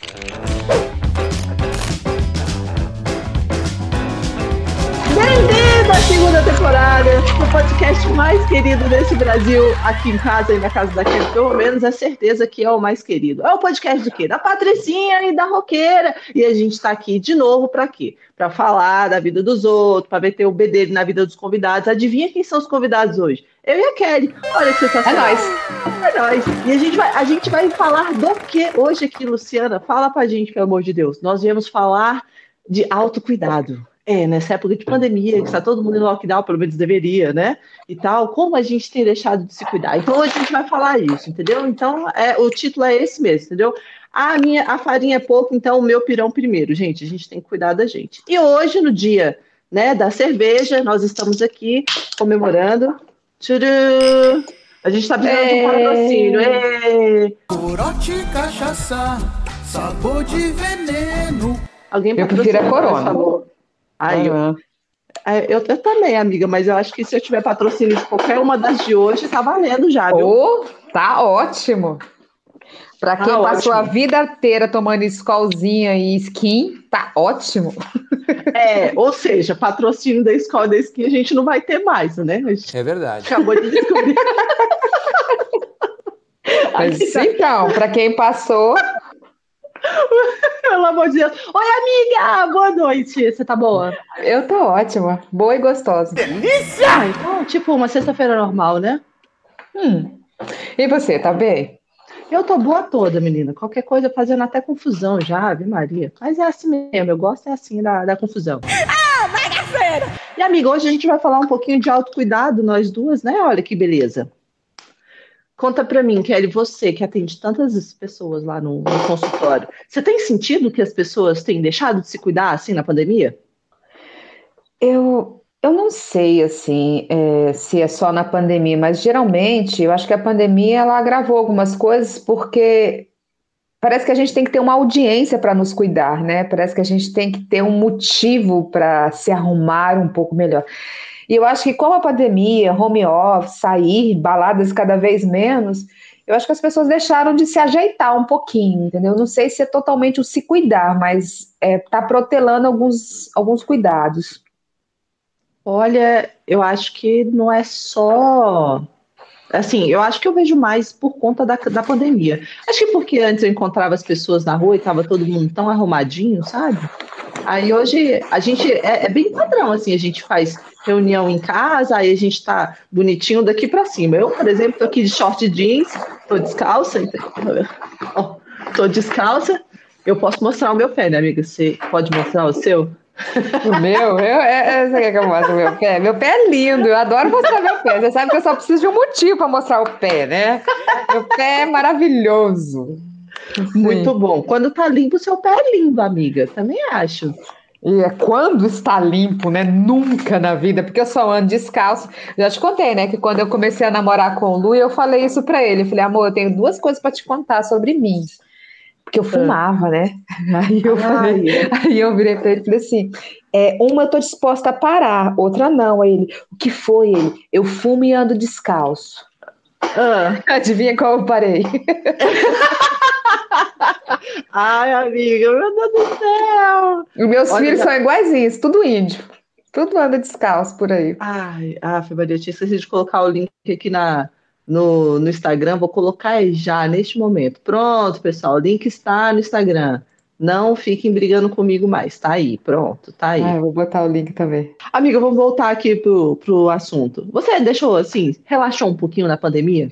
Bem-vindo à segunda temporada do podcast mais querido desse Brasil, aqui em casa e na casa daquele, pelo menos é certeza que é o mais querido. É o podcast do quê? Da Patricinha e da Roqueira. E a gente está aqui de novo para quê? Para falar da vida dos outros, para meter o bedelho na vida dos convidados. Adivinha quem são os convidados hoje? Eu e a Kelly. Olha que sensacional. É nóis. É nóis. E a gente, vai, a gente vai falar do que hoje aqui, Luciana? Fala pra gente, pelo amor de Deus. Nós viemos falar de autocuidado. É, nessa época de pandemia, que está todo mundo em lockdown, pelo menos deveria, né? E tal, como a gente tem deixado de se cuidar. Então hoje a gente vai falar isso, entendeu? Então é, o título é esse mesmo, entendeu? A minha a farinha é pouco, então o meu pirão primeiro, gente. A gente tem que cuidar da gente. E hoje, no dia né, da cerveja, nós estamos aqui comemorando. Tchuru! A gente está precisando de um patrocínio. Ê! Corote cachaça, sabor de veneno. Alguém Eu prefiro a Corona. por favor. Ai, eu, Aham. É, Eu, eu também, amiga, mas eu acho que se eu tiver patrocínio de qualquer uma das de hoje, tá valendo já, viu? Oh, tá ótimo. Pra Tá quem passou a ótimo. vida inteira tomando escolzinha e skin, tá ótimo. É, ou seja, patrocínio da escola da esqui a gente não vai ter mais, né? A gente É verdade. acabou de descobrir. Mas tá. então, pra quem passou, Pelo amor de Deus. Oi, amiga! Boa noite. Você tá boa? eu tô ótima, boa e gostosa. Ah, então, tipo, uma sexta-feira normal, né? Hum. E você, tá bem? Eu tô boa toda, menina. Qualquer coisa fazendo até confusão já, Ave Maria. Mas é assim mesmo, eu gosto é assim da, da confusão. Ah, bagaceira! E, amiga, hoje a gente vai falar um pouquinho de autocuidado, nós duas, né? Olha que beleza. Conta pra mim, Kelly, você que atende tantas pessoas lá no, no consultório, você tem sentido que as pessoas têm deixado de se cuidar assim na pandemia? Eu, eu não sei assim é, se é só na pandemia, mas geralmente eu acho que a pandemia ela agravou algumas coisas porque parece que a gente tem que ter uma audiência para nos cuidar, né? Parece que a gente tem que ter um motivo para se arrumar um pouco melhor. E eu acho que com a pandemia, home office, sair, baladas cada vez menos, eu acho que as pessoas deixaram de se ajeitar um pouquinho, entendeu? Não sei se é totalmente o se cuidar, mas é, tá protelando alguns, alguns cuidados. Olha, eu acho que não é só. Assim, eu acho que eu vejo mais por conta da, da pandemia. Acho que porque antes eu encontrava as pessoas na rua e tava todo mundo tão arrumadinho, sabe? Aí hoje a gente é, é bem padrão, assim, a gente faz reunião em casa, aí a gente tá bonitinho daqui pra cima. Eu, por exemplo, tô aqui de short jeans, tô descalça, tô descalça. Eu posso mostrar o meu pé, né, amiga? Você pode mostrar o seu? O meu, eu, é, é, você quer que eu mostre o meu pé? Meu pé é lindo, eu adoro mostrar meu pé. Você sabe que eu só preciso de um motivo para mostrar o pé, né? Meu pé é maravilhoso. Muito bom. Quando tá limpo, seu pé é lindo, amiga. Também acho. E é quando está limpo, né? Nunca na vida, porque eu só ando descalço. Já te contei, né? Que quando eu comecei a namorar com o Lu, eu falei isso pra ele. Eu falei, amor, eu tenho duas coisas pra te contar sobre mim. Porque eu fumava, né? Aí eu falei, aí eu virei pra ele e falei assim: é, uma eu tô disposta a parar, outra não. Aí ele, o que foi ele? Eu fumo e ando descalço. ah. Adivinha qual eu parei? Ai, amiga, meu Deus do céu. Os meus Olha, filhos já- são iguaizinhos, tudo índio. Tudo anda descalço por aí. Ai, ah, Maria, eu tinha esquecido de colocar o link aqui na, no, no Instagram. Vou colocar já neste momento. Pronto, pessoal. O link está no Instagram. Não fiquem brigando comigo mais. Tá aí, pronto, tá aí. Ah, eu vou botar o link também. Amiga, vamos voltar aqui pro, pro assunto. Você deixou assim, relaxou um pouquinho na pandemia?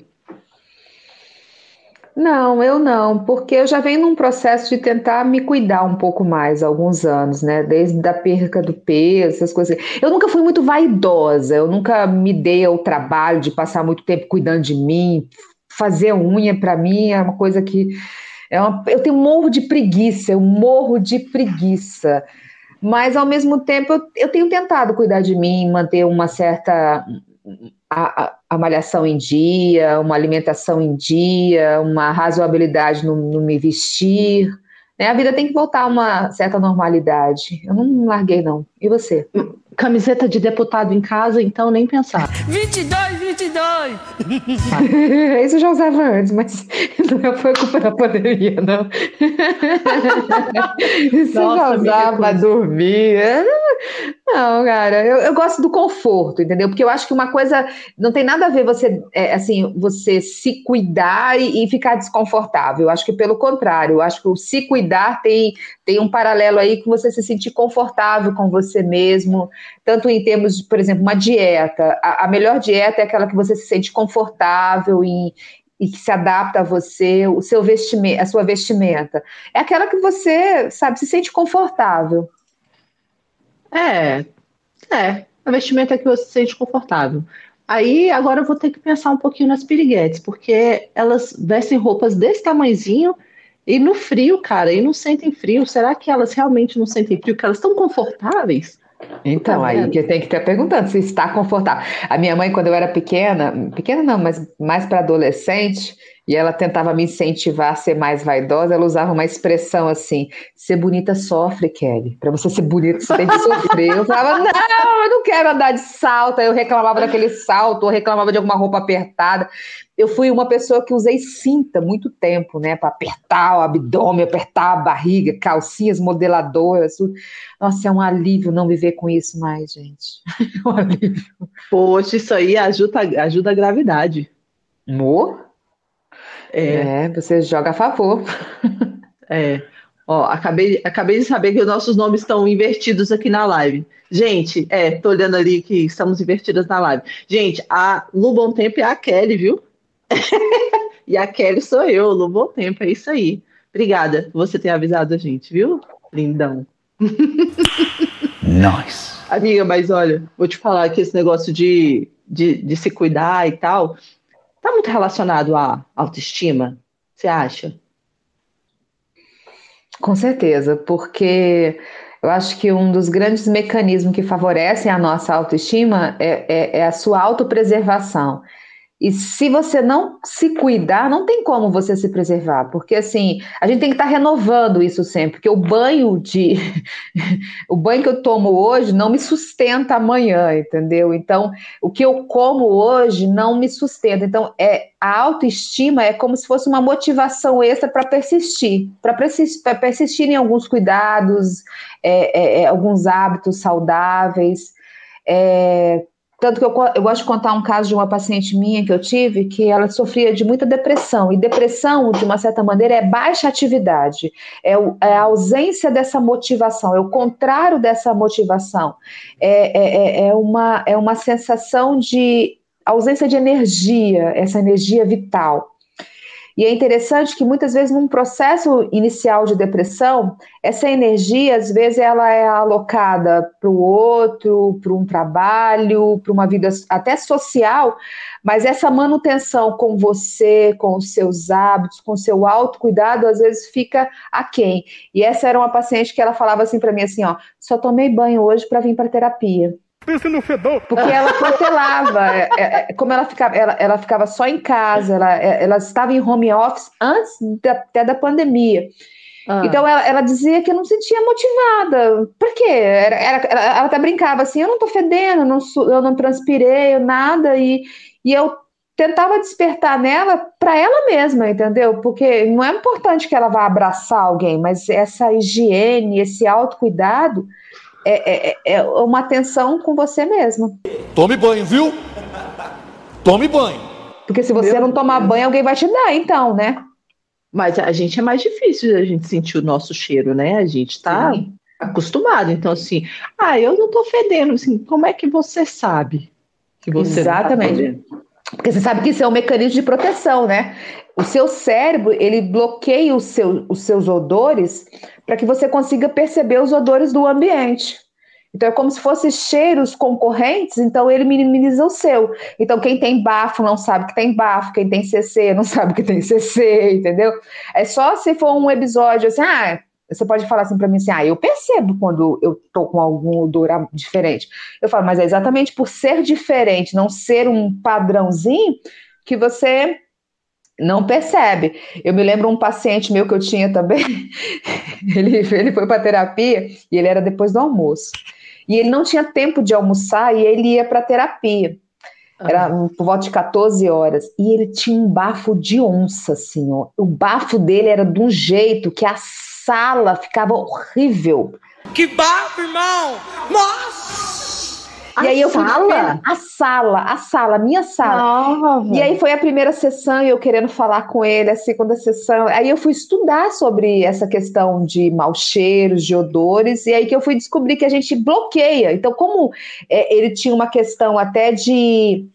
Não, eu não, porque eu já venho num processo de tentar me cuidar um pouco mais há alguns anos, né? Desde a perca do peso, essas coisas. Eu nunca fui muito vaidosa, eu nunca me dei ao trabalho de passar muito tempo cuidando de mim. Fazer unha para mim é uma coisa que é uma... eu tenho morro de preguiça, eu morro de preguiça. Mas ao mesmo tempo eu, eu tenho tentado cuidar de mim, manter uma certa a, a, malhação em dia, uma alimentação em dia, uma razoabilidade no, no me vestir. Né? A vida tem que voltar a uma certa normalidade. Eu não larguei, não. E você? Camiseta de deputado em casa, então nem pensar. 22, 22! Isso eu já usava antes, mas não foi culpa da pandemia, não. Isso eu já usava para dormir. Não, cara, eu, eu gosto do conforto, entendeu? Porque eu acho que uma coisa não tem nada a ver você, é, assim, você se cuidar e, e, ficar desconfortável. Eu acho que pelo contrário, eu acho que o se cuidar tem, tem um paralelo aí que você se sentir confortável com você mesmo, tanto em termos de, por exemplo, uma dieta. A, a melhor dieta é aquela que você se sente confortável e, e que se adapta a você, o seu vestimento, a sua vestimenta. É aquela que você, sabe, se sente confortável. É, é. A vestimenta é que você se sente confortável. Aí agora eu vou ter que pensar um pouquinho nas piriguetes, porque elas vestem roupas desse tamanhozinho e no frio, cara, e não sentem frio. Será que elas realmente não sentem frio? Que elas estão confortáveis? Então, tá aí que tem que estar perguntando se está confortável. A minha mãe, quando eu era pequena, pequena não, mas mais para adolescente, e ela tentava me incentivar a ser mais vaidosa, ela usava uma expressão assim: ser bonita sofre, Kelly. Para você ser bonita, você tem que sofrer. Eu falava, não, eu não quero andar de salto. Aí eu reclamava daquele salto, ou reclamava de alguma roupa apertada. Eu fui uma pessoa que usei cinta muito tempo, né? Para apertar o abdômen, apertar a barriga, calcinhas modeladoras. Tudo. Nossa, é um alívio não viver com isso mais, gente. É um alívio. Poxa, isso aí ajuda, ajuda a gravidade. Amor? É, é você joga a favor. É. Ó, acabei, acabei de saber que os nossos nomes estão invertidos aqui na live. Gente, é, tô olhando ali que estamos invertidas na live. Gente, a Lu Bom Tempo é a Kelly, viu? e a Kelly sou eu, Lu Bom Tempo, é isso aí. Obrigada por você ter avisado a gente, viu? Lindão. nice. Amiga, mas olha, vou te falar que esse negócio de, de, de se cuidar e tal, Está muito relacionado à autoestima, você acha? Com certeza, porque eu acho que um dos grandes mecanismos que favorecem a nossa autoestima é, é, é a sua autopreservação. E se você não se cuidar, não tem como você se preservar, porque assim, a gente tem que estar renovando isso sempre, porque o banho de o banho que eu tomo hoje não me sustenta amanhã, entendeu? Então, o que eu como hoje não me sustenta. Então, é a autoestima é como se fosse uma motivação extra para persistir, para persistir, persistir, em alguns cuidados, é, é, é alguns hábitos saudáveis. É, tanto que eu, eu gosto de contar um caso de uma paciente minha que eu tive, que ela sofria de muita depressão. E depressão, de uma certa maneira, é baixa atividade, é, o, é a ausência dessa motivação, é o contrário dessa motivação. É, é, é, é uma, é uma sensação de ausência de energia, essa energia vital. E é interessante que muitas vezes num processo inicial de depressão, essa energia às vezes ela é alocada para o outro, para um trabalho, para uma vida até social, mas essa manutenção com você, com os seus hábitos, com o seu autocuidado, às vezes fica aquém. E essa era uma paciente que ela falava assim para mim assim, ó, só tomei banho hoje para vir para terapia. Pensa no fedor. Porque ela protelava, é, é, é, como ela ficava, ela, ela ficava só em casa, ela, ela estava em home office antes da, até da pandemia. Ah. Então ela, ela, dizia que não se sentia motivada. Por quê? Era, era, ela até brincava assim: eu não tô fedendo, eu não, eu não transpirei, nada, e, e eu tentava despertar nela para ela mesma, entendeu? Porque não é importante que ela vá abraçar alguém, mas essa higiene, esse autocuidado é, é, é uma atenção com você mesmo. Tome banho, viu? Tome banho. Porque se você Meu não tomar Deus. banho, alguém vai te dar, então, né? Mas a gente é mais difícil a gente sentir o nosso cheiro, né? A gente tá Sim. acostumado. Então, assim, ah, eu não tô fedendo. Assim, como é que você sabe que você tá Exatamente. Tá Porque você sabe que isso é um mecanismo de proteção, né? O seu cérebro, ele bloqueia o seu, os seus odores para que você consiga perceber os odores do ambiente. Então é como se fossem cheiros concorrentes, então ele minimiza o seu. Então quem tem bafo não sabe que tem bafo, quem tem CC não sabe que tem CC, entendeu? É só se for um episódio assim, ah, você pode falar assim para mim assim, ah, eu percebo quando eu tô com algum odor diferente. Eu falo, mas é exatamente por ser diferente, não ser um padrãozinho, que você não percebe. Eu me lembro um paciente meu que eu tinha também, ele, ele foi para terapia e ele era depois do almoço. E ele não tinha tempo de almoçar e ele ia para terapia. Era por volta de 14 horas. E ele tinha um bafo de onça, assim, ó. O bafo dele era de um jeito que a sala ficava horrível. Que bafo, irmão! Nossa! E aí eu fui sala? a sala, a sala, minha sala. e aí foi a primeira sessão e eu querendo falar com ele, a segunda sessão. Aí eu fui estudar sobre essa questão de maus cheiros, de odores, e aí que eu fui descobrir que a gente bloqueia. Então, como é, ele tinha uma questão até de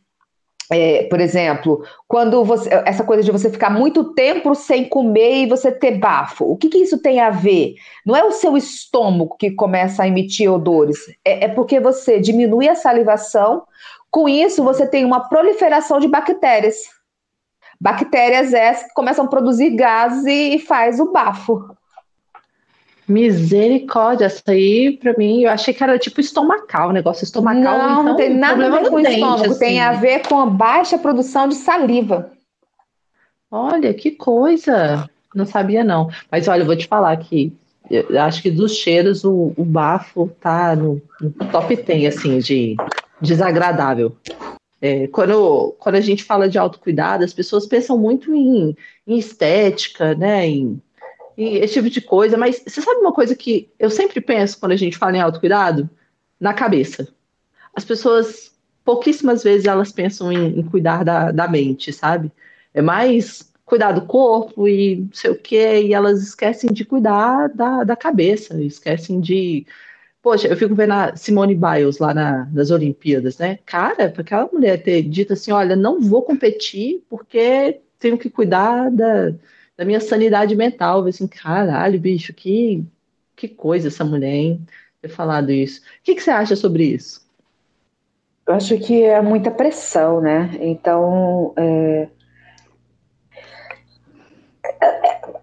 é, por exemplo, quando você, essa coisa de você ficar muito tempo sem comer e você ter bafo, o que, que isso tem a ver? Não é o seu estômago que começa a emitir odores, é, é porque você diminui a salivação, com isso você tem uma proliferação de bactérias. Bactérias essas que começam a produzir gases e faz o bafo. Misericórdia, essa aí, pra mim, eu achei que era tipo estomacal, negócio estomacal. Não, então, não tem nada a ver com dente, estômago, assim. tem a ver com a baixa produção de saliva. Olha, que coisa! Não sabia, não. Mas olha, eu vou te falar que eu acho que dos cheiros o, o bafo tá no, no, top 10, assim, de desagradável. É, quando, quando a gente fala de autocuidado, as pessoas pensam muito em, em estética, né? Em e esse tipo de coisa, mas você sabe uma coisa que eu sempre penso quando a gente fala em autocuidado? Na cabeça. As pessoas, pouquíssimas vezes, elas pensam em, em cuidar da, da mente, sabe? É mais cuidar do corpo e não sei o quê, e elas esquecem de cuidar da, da cabeça, esquecem de. Poxa, eu fico vendo a Simone Biles lá na, nas Olimpíadas, né? Cara, para aquela mulher ter dito assim: olha, não vou competir porque tenho que cuidar da, da minha sanidade mental. Assim, caralho, bicho, que, que coisa essa mulher, hein? Ter falado isso. O que, que você acha sobre isso? Eu acho que é muita pressão, né? Então, é,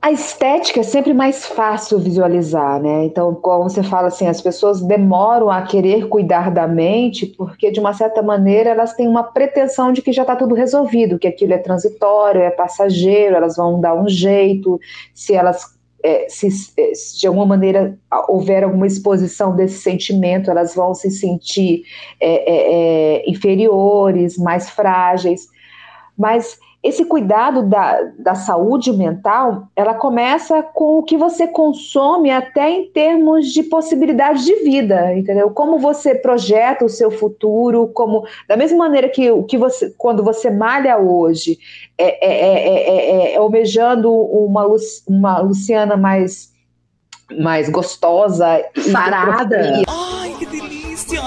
a estética é sempre mais fácil visualizar, né? Então, como você fala assim, as pessoas demoram a querer cuidar da mente porque, de uma certa maneira, elas têm uma pretensão de que já está tudo resolvido, que aquilo é transitório, é passageiro, elas vão dar um jeito, se elas é, se, é, se, de alguma maneira houver alguma exposição desse sentimento, elas vão se sentir é, é, é inferiores, mais frágeis. Mas esse cuidado da, da saúde mental, ela começa com o que você consome até em termos de possibilidade de vida, entendeu? Como você projeta o seu futuro, como da mesma maneira que o que você, quando você malha hoje, é, é, é, é almejando uma, uma Luciana mais mais gostosa, sarada. Ai, que delícia!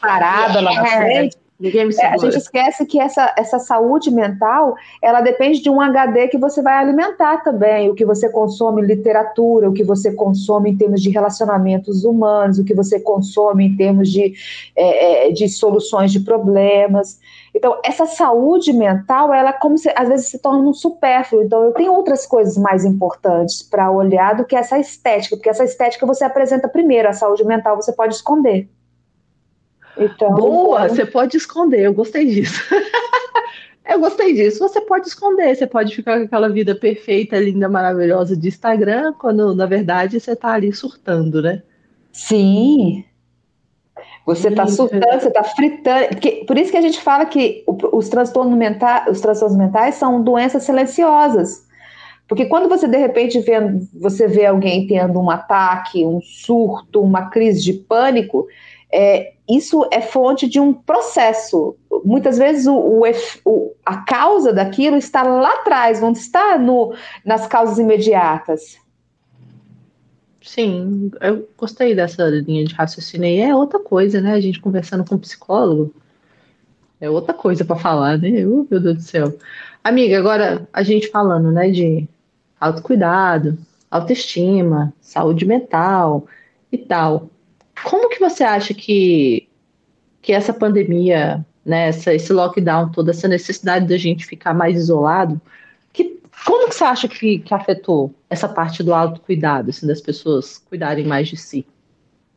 Sarada lá na frente Ninguém me é, a gente esquece que essa, essa saúde mental, ela depende de um HD que você vai alimentar também, o que você consome em literatura, o que você consome em termos de relacionamentos humanos, o que você consome em termos de, é, é de soluções de problemas. Então, essa saúde mental, ela como se, às vezes se torna um supérfluo. Então, eu tenho outras coisas mais importantes para olhar do que essa estética, porque essa estética você apresenta primeiro, a saúde mental você pode esconder. Então, Boa, então... você pode esconder, eu gostei disso. eu gostei disso. Você pode esconder, você pode ficar com aquela vida perfeita, linda, maravilhosa de Instagram, quando na verdade você está ali surtando, né? Sim. Você está surtando, você está fritando. Porque, por isso que a gente fala que os transtornos, mentais, os transtornos mentais são doenças silenciosas. Porque quando você de repente vê, você vê alguém tendo um ataque, um surto, uma crise de pânico, é, isso é fonte de um processo. Muitas vezes o, o, a causa daquilo está lá atrás, não está no, nas causas imediatas. Sim, eu gostei dessa linha de raciocínio. É outra coisa, né? A gente conversando com um psicólogo. É outra coisa para falar, né? Uh, meu Deus do céu. Amiga, agora a gente falando, né, de autocuidado, autoestima, saúde mental e tal. Como que você acha que, que essa pandemia, né, essa, esse lockdown, toda essa necessidade da gente ficar mais isolado, que, como que você acha que, que afetou essa parte do autocuidado, assim, das pessoas cuidarem mais de si?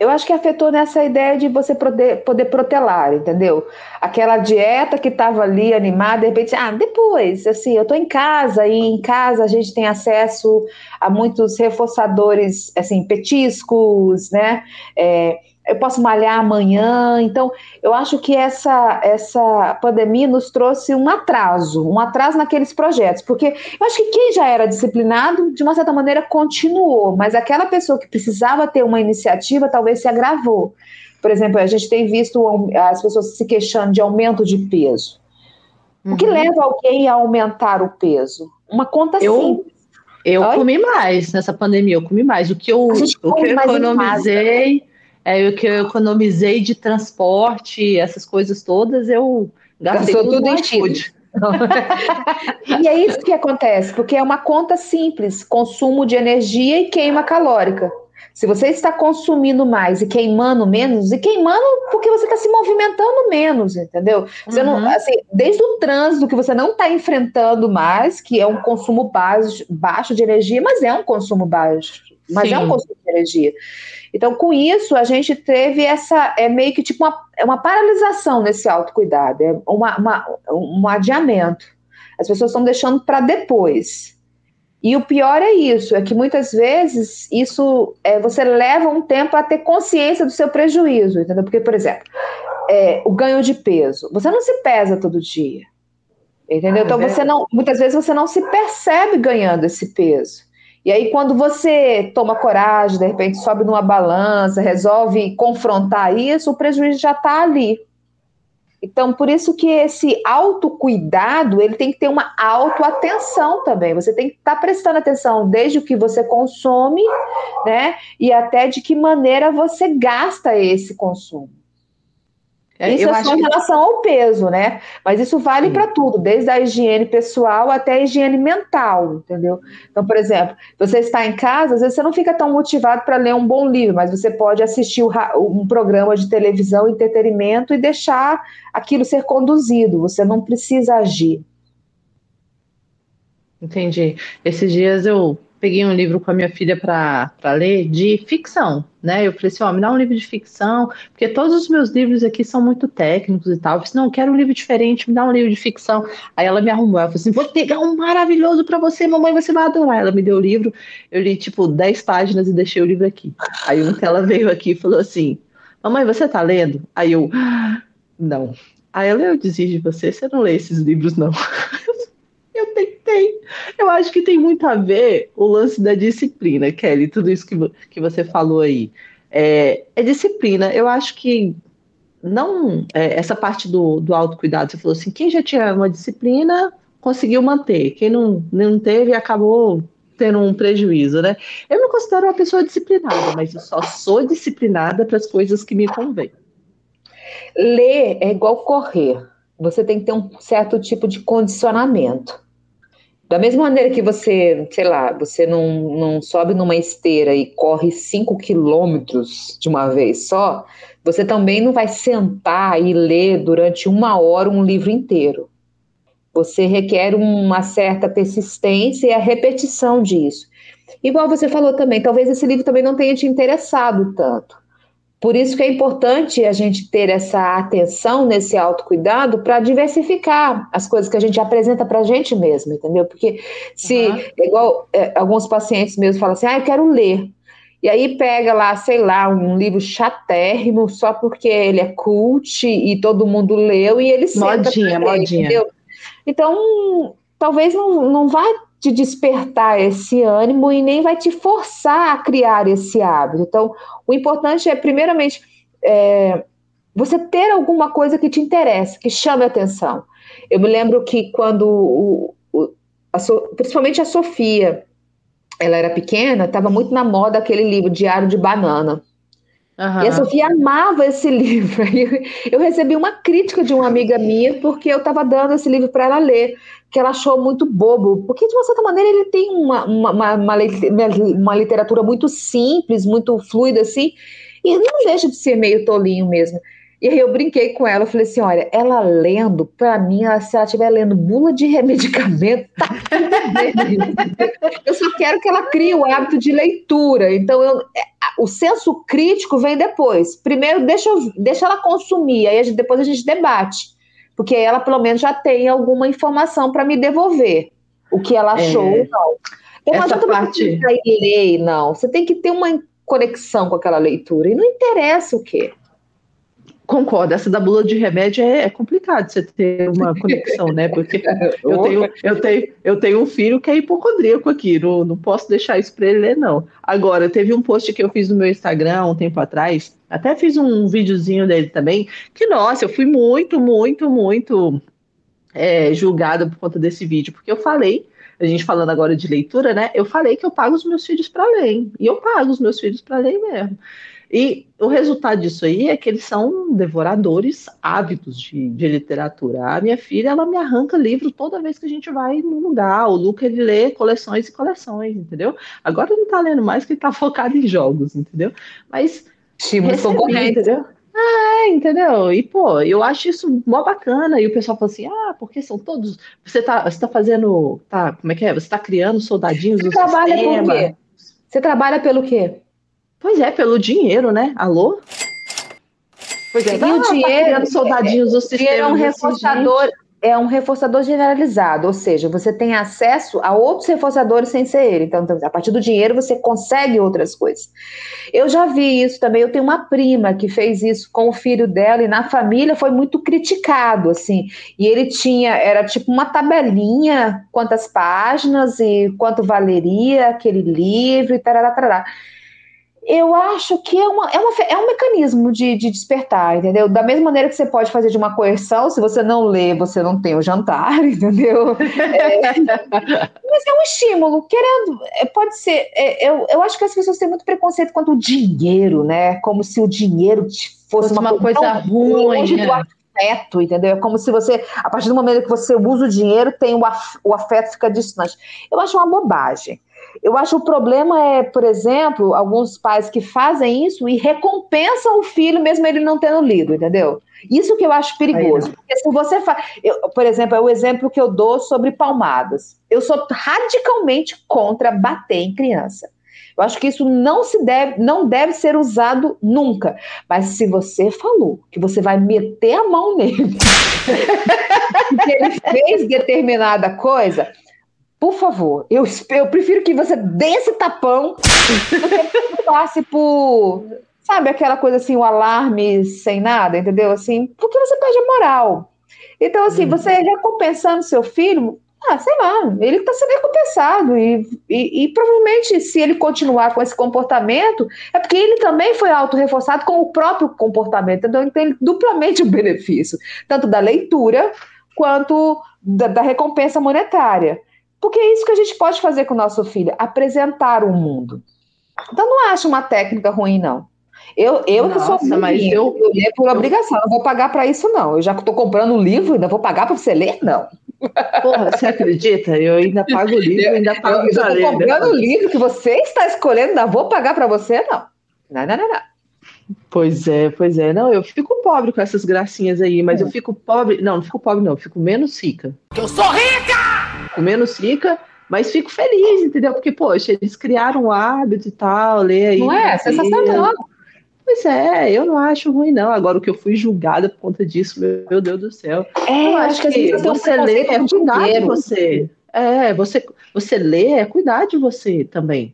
Eu acho que afetou nessa ideia de você poder, poder protelar, entendeu? Aquela dieta que estava ali animada, de repente, ah, depois, assim, eu estou em casa e em casa a gente tem acesso a muitos reforçadores, assim, petiscos, né? É, eu posso malhar amanhã. Então, eu acho que essa, essa pandemia nos trouxe um atraso, um atraso naqueles projetos, porque eu acho que quem já era disciplinado, de uma certa maneira, continuou, mas aquela pessoa que precisava ter uma iniciativa talvez se agravou. Por exemplo, a gente tem visto as pessoas se queixando de aumento de peso. Uhum. O que uhum. leva alguém a aumentar o peso? Uma conta eu, simples. Eu Oi? comi mais nessa pandemia, eu comi mais. O que eu, o que eu economizei é, o que eu economizei de transporte, essas coisas todas, eu gastei Gastou tudo, tudo em iFood. e é isso que acontece, porque é uma conta simples: consumo de energia e queima calórica. Se você está consumindo mais e queimando menos, e queimando porque você está se movimentando menos, entendeu? Você uhum. não, assim, desde o trânsito que você não está enfrentando mais, que é um consumo baixo, baixo de energia, mas é um consumo baixo, mas Sim. é um consumo de energia. Então, com isso, a gente teve essa, é meio que tipo uma, é uma paralisação nesse autocuidado, é uma, uma, um adiamento. As pessoas estão deixando para depois. E o pior é isso, é que muitas vezes isso é, você leva um tempo a ter consciência do seu prejuízo, entendeu? Porque, por exemplo, é, o ganho de peso, você não se pesa todo dia, entendeu? Ah, então é você não, muitas vezes você não se percebe ganhando esse peso. E aí, quando você toma coragem, de repente sobe numa balança, resolve confrontar isso, o prejuízo já está ali. Então, por isso que esse autocuidado, ele tem que ter uma autoatenção também. Você tem que estar tá prestando atenção desde o que você consome, né? E até de que maneira você gasta esse consumo. É, isso é só em relação que... ao peso, né? Mas isso vale para tudo, desde a higiene pessoal até a higiene mental, entendeu? Então, por exemplo, você está em casa, às vezes você não fica tão motivado para ler um bom livro, mas você pode assistir um programa de televisão, entretenimento e deixar aquilo ser conduzido. Você não precisa agir. Entendi. Esses dias eu peguei um livro com a minha filha para ler de ficção, né? Eu falei assim, ó, me dá um livro de ficção, porque todos os meus livros aqui são muito técnicos e tal. Eu falei assim, não, eu quero um livro diferente, me dá um livro de ficção. Aí ela me arrumou, ela falou assim, vou pegar um maravilhoso para você, mamãe, você vai adorar. Ela me deu o livro, eu li tipo 10 páginas e deixei o livro aqui. Aí que ela veio aqui e falou assim, mamãe, você tá lendo? Aí eu, ah, não. Aí ela, eu desisto de você, você não lê esses livros, não. Eu tentei. Eu acho que tem muito a ver o lance da disciplina, Kelly, tudo isso que, que você falou aí. É, é disciplina. Eu acho que não. É, essa parte do, do autocuidado, você falou assim: quem já tinha uma disciplina conseguiu manter, quem não, não teve acabou tendo um prejuízo, né? Eu me considero uma pessoa disciplinada, mas eu só sou disciplinada para as coisas que me convêm. Ler é igual correr. Você tem que ter um certo tipo de condicionamento. Da mesma maneira que você, sei lá, você não, não sobe numa esteira e corre 5 quilômetros de uma vez só, você também não vai sentar e ler durante uma hora um livro inteiro. Você requer uma certa persistência e a repetição disso. Igual você falou também, talvez esse livro também não tenha te interessado tanto. Por isso que é importante a gente ter essa atenção nesse autocuidado para diversificar as coisas que a gente apresenta para a gente mesmo, entendeu? Porque se, uhum. igual é, alguns pacientes mesmo falam assim, ah, eu quero ler. E aí pega lá, sei lá, um livro chatérrimo só porque ele é cult e todo mundo leu e ele Modinha, ler, modinha. Entendeu? Então, talvez não, não vai te despertar esse ânimo e nem vai te forçar a criar esse hábito. Então, o importante é, primeiramente, é, você ter alguma coisa que te interessa, que chame atenção. Eu me lembro que quando, o, o, a so, principalmente a Sofia, ela era pequena, estava muito na moda aquele livro, Diário de Banana. Uhum. E a Sofia amava esse livro. Eu recebi uma crítica de uma amiga minha porque eu estava dando esse livro para ela ler, que ela achou muito bobo. Porque, de uma certa maneira, ele tem uma, uma, uma, uma literatura muito simples, muito fluida, assim, e não deixa de ser meio tolinho mesmo. E aí eu brinquei com ela, eu falei assim, olha, ela lendo, para mim, ela, se ela estiver lendo bula de remedicamento, tá tudo bem. eu só quero que ela crie o hábito de leitura. Então, eu, é, o senso crítico vem depois. Primeiro, deixa, deixa ela consumir, aí a gente, depois a gente debate. Porque ela, pelo menos, já tem alguma informação para me devolver. O que ela achou é, não. Então, essa parte... Não. Você tem que ter uma conexão com aquela leitura. E não interessa o quê. Concordo, essa da bula de remédio é, é complicado você ter uma conexão, né? Porque eu tenho, eu, tenho, eu tenho um filho que é hipocondríaco aqui, não, não posso deixar isso para ele ler, não. Agora, teve um post que eu fiz no meu Instagram um tempo atrás, até fiz um videozinho dele também, que, nossa, eu fui muito, muito, muito é, julgada por conta desse vídeo, porque eu falei, a gente falando agora de leitura, né? Eu falei que eu pago os meus filhos para ler, e eu pago os meus filhos para ler mesmo. E o resultado disso aí é que eles são devoradores ávidos de, de, literatura. A minha filha, ela me arranca livro toda vez que a gente vai num lugar. O Luca, ele lê coleções e coleções, entendeu? Agora ele não tá lendo mais porque ele tá focado em jogos, entendeu? Mas... Estímulos concorrentes. Entendeu? É, entendeu? E, pô, eu acho isso mó bacana. E o pessoal fala assim: ah, porque são todos. Você tá, você tá fazendo. Tá, como é que é? Você tá criando soldadinhos você do trabalha sistema. Por quê? Você trabalha pelo quê? Pois é, pelo dinheiro, né? Alô? Pois é, e o dinheiro, tá soldadinhos do sistema. é um reforçador, é um reforçador generalizado, ou seja, você tem acesso a outros reforçadores sem ser ele. Então, a partir do dinheiro você consegue outras coisas. Eu já vi isso também. Eu tenho uma prima que fez isso com o filho dela e na família foi muito criticado, assim. E ele tinha, era tipo uma tabelinha, quantas páginas e quanto valeria aquele livro e tarará, tarará eu acho que é, uma, é, uma, é um mecanismo de, de, despertar, entendeu? Da mesma maneira que você pode fazer de uma coerção, se você não lê, você não tem o jantar, entendeu? É, mas é um estímulo, querendo, é, pode ser. É, eu, eu acho que as pessoas têm muito preconceito quanto o dinheiro, né? Como se o dinheiro fosse, fosse uma, uma, coisa, coisa ruim. Né? afeto, entendeu? É como se você, a partir do momento que você usa o dinheiro, tem o, af, o afeto fica distante. Eu acho uma bobagem. Eu acho o problema é, por exemplo, alguns pais que fazem isso e recompensam o filho mesmo ele não tendo lido, entendeu? Isso que eu acho perigoso. Porque se você faz. Por exemplo, é o exemplo que eu dou sobre palmadas. Eu sou radicalmente contra bater em criança. Eu acho que isso não se deve, não deve ser usado nunca. Mas se você falou que você vai meter a mão nele, porque ele fez determinada coisa, por favor, eu, eu prefiro que você dê esse tapão do que passe por, sabe, aquela coisa assim, o alarme sem nada, entendeu? Assim, porque você perde a moral. Então, assim, hum. você recompensando seu filho, ah, sei lá, ele está sendo recompensado. E, e, e, provavelmente, se ele continuar com esse comportamento, é porque ele também foi auto-reforçado com o próprio comportamento. Então, ele tem duplamente o benefício, tanto da leitura quanto da, da recompensa monetária. Porque é isso que a gente pode fazer com o nosso filho, apresentar o mundo. Então não acho uma técnica ruim, não. Eu, eu Nossa, que sou mas eu, eu ler por obrigação, não vou pagar para isso, não. Eu já estou comprando um livro, ainda vou pagar para você ler? Não. Porra, você acredita? Eu ainda pago o livro, eu ainda pago Eu estou comprando o livro que você está escolhendo, ainda vou pagar para você? Não. Não, não, não, não. Pois é, pois é. Não, eu fico pobre com essas gracinhas aí, mas é. eu fico pobre. Não, não fico pobre, não. Eu fico menos rica. Eu sou rica! Fico menos rica, mas fico feliz, entendeu? Porque, poxa, eles criaram um hábito e tal, ler aí. Não é? Sensacional. Pois é, eu não acho ruim, não. Agora, o que eu fui julgada por conta disso, meu, meu Deus do céu. É, eu acho que, que você lê é cuidar de você. É, você, você lê é cuidar de você também.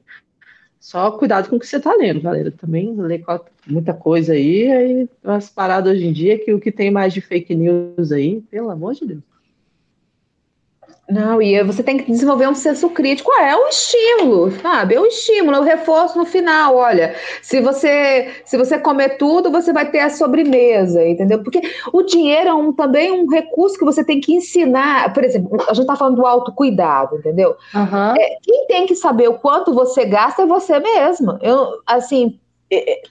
Só cuidado com o que você está lendo, galera. Também lê muita coisa aí, aí umas paradas hoje em dia que o que tem mais de fake news aí, pelo amor de Deus. Não, e você tem que desenvolver um senso crítico. Ah, é o estímulo, sabe? É o estímulo, é o reforço no final. Olha, se você se você comer tudo, você vai ter a sobremesa, entendeu? Porque o dinheiro é um, também um recurso que você tem que ensinar. Por exemplo, a gente está falando do autocuidado, entendeu? Uhum. É, quem tem que saber o quanto você gasta é você mesma. Eu, assim,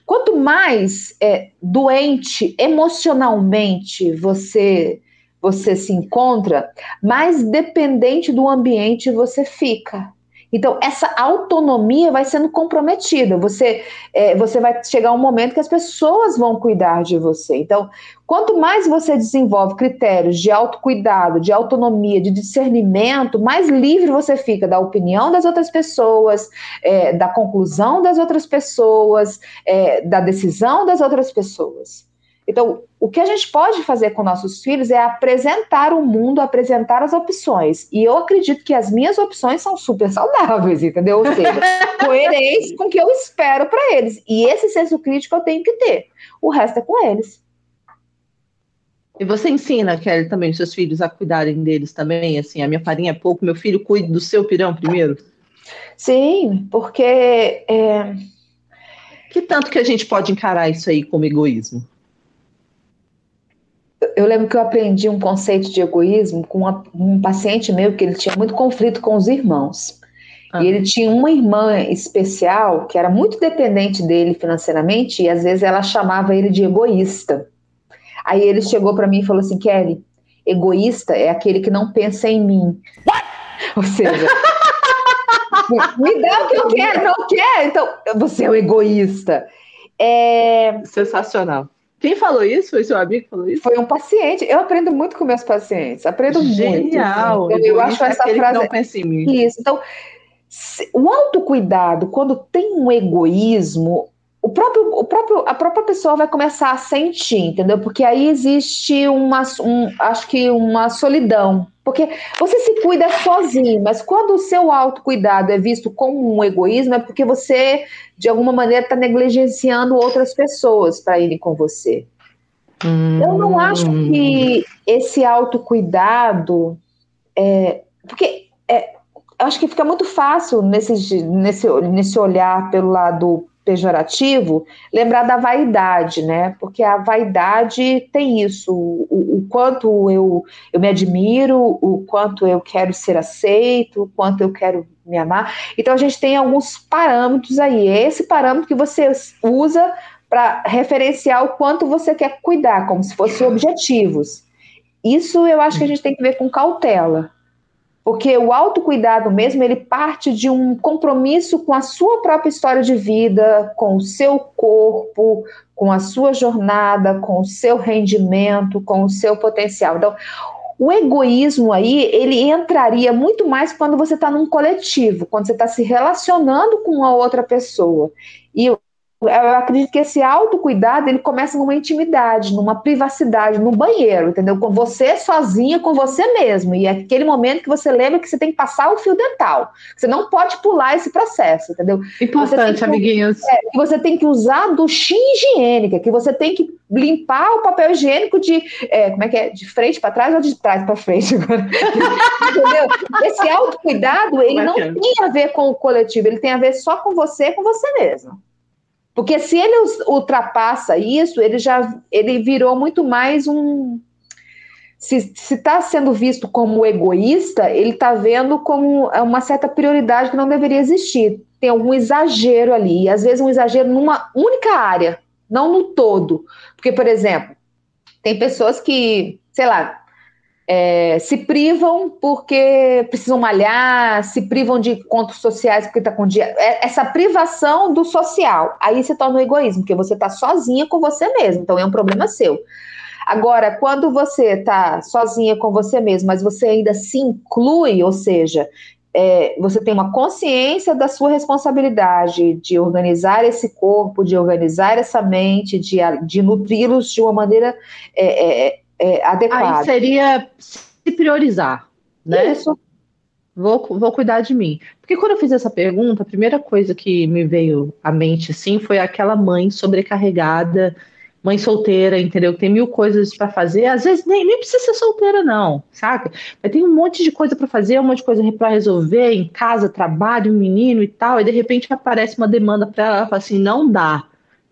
quanto mais é, doente emocionalmente você você se encontra, mais dependente do ambiente você fica. Então, essa autonomia vai sendo comprometida. Você, é, você vai chegar um momento que as pessoas vão cuidar de você. Então, quanto mais você desenvolve critérios de autocuidado, de autonomia, de discernimento, mais livre você fica da opinião das outras pessoas, é, da conclusão das outras pessoas, é, da decisão das outras pessoas. Então, o que a gente pode fazer com nossos filhos é apresentar o mundo, apresentar as opções. E eu acredito que as minhas opções são super saudáveis, entendeu? Ou seja, coerentes com o que eu espero para eles. E esse senso crítico eu tenho que ter. O resto é com eles. E você ensina, Kelly, também os seus filhos a cuidarem deles também? Assim, a minha farinha é pouco, meu filho cuide do seu pirão primeiro? Sim, porque. É... Que tanto que a gente pode encarar isso aí como egoísmo? Eu lembro que eu aprendi um conceito de egoísmo com uma, um paciente meu que ele tinha muito conflito com os irmãos. Ah. E ele tinha uma irmã especial que era muito dependente dele financeiramente e às vezes ela chamava ele de egoísta. Aí ele chegou para mim e falou assim: Kelly, egoísta é aquele que não pensa em mim. What? Ou seja, me dá o que eu quero, não quer, então você é um egoísta. É... Sensacional. Quem falou isso? Foi seu amigo que falou isso? Foi um paciente. Eu aprendo muito com meus pacientes. Aprendo Genial. muito. Genial. Assim. Eu acho essa frase. não pensa em mim. Isso. Então, o autocuidado, quando tem um egoísmo, o próprio, o próprio, a própria pessoa vai começar a sentir, entendeu? Porque aí existe uma, um, acho que uma solidão. Porque você se cuida sozinho, mas quando o seu autocuidado é visto como um egoísmo, é porque você, de alguma maneira, está negligenciando outras pessoas para irem com você. Hum. Eu não acho que esse autocuidado. É, porque é, acho que fica muito fácil nesse, nesse, nesse olhar pelo lado pejorativo, lembrar da vaidade, né? Porque a vaidade tem isso, o, o, quanto eu, eu me admiro, o quanto eu quero ser aceito, o quanto eu quero me amar. Então a gente tem alguns parâmetros aí. É esse parâmetro que você usa para referenciar o quanto você quer cuidar, como se fossem objetivos. Isso eu acho que a gente tem que ver com cautela. Porque o autocuidado mesmo, ele parte de um compromisso com a sua própria história de vida, com o seu corpo, com a sua jornada, com o seu rendimento, com o seu potencial. Então, o egoísmo aí, ele entraria muito mais quando você está num coletivo, quando você está se relacionando com uma outra pessoa. E eu acredito que esse autocuidado ele começa numa intimidade, numa privacidade, no banheiro, entendeu? Com você sozinha, com você mesmo. E é aquele momento que você lembra que você tem que passar o fio dental. Você não pode pular esse processo, entendeu? Importante, que, amiguinhos. É, que você tem que usar duchinha higiênica, que você tem que limpar o papel higiênico de. É, como é que é? De frente para trás ou de trás para frente? entendeu? Esse autocuidado, ele não tem a ver com o coletivo, ele tem a ver só com você, com você mesmo. Porque se ele ultrapassa isso, ele já ele virou muito mais um. Se está sendo visto como egoísta, ele está vendo como uma certa prioridade que não deveria existir. Tem algum exagero ali, às vezes um exagero numa única área, não no todo. Porque, por exemplo, tem pessoas que, sei lá, é, se privam porque precisam malhar, se privam de encontros sociais porque está com dia. É, essa privação do social, aí se torna um egoísmo, porque você está sozinha com você mesmo, então é um problema seu. Agora, quando você está sozinha com você mesmo, mas você ainda se inclui, ou seja, é, você tem uma consciência da sua responsabilidade de organizar esse corpo, de organizar essa mente, de, de nutri-los de uma maneira é, é adequado. Aí seria se priorizar, né? Isso. Vou, vou cuidar de mim. Porque quando eu fiz essa pergunta, a primeira coisa que me veio à mente, assim, foi aquela mãe sobrecarregada, mãe solteira, entendeu? Tem mil coisas para fazer. Às vezes nem, nem precisa ser solteira, não, saca? Mas tem um monte de coisa para fazer, um monte de coisa para resolver em casa, trabalho, menino e tal. E de repente aparece uma demanda para ela, ela fala assim: não dá,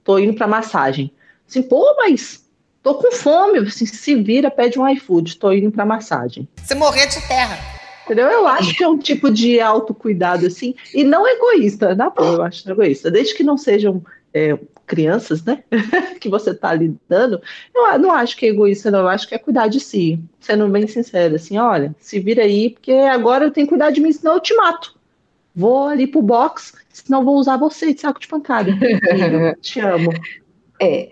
tô indo para massagem. Assim, pô, mas Tô com fome, assim, se vira, pede um iFood, tô indo pra massagem. Você morrer de terra. Entendeu? Eu acho que é um tipo de autocuidado, assim, e não egoísta, na boa, eu acho egoísta. Desde que não sejam é, crianças, né, que você tá lidando, eu não acho que é egoísta, não, eu acho que é cuidar de si, sendo bem sincero, assim, olha, se vira aí, porque agora eu tenho que cuidar de mim, senão eu te mato. Vou ali pro box, senão vou usar você de saco de pancada. te amo. É,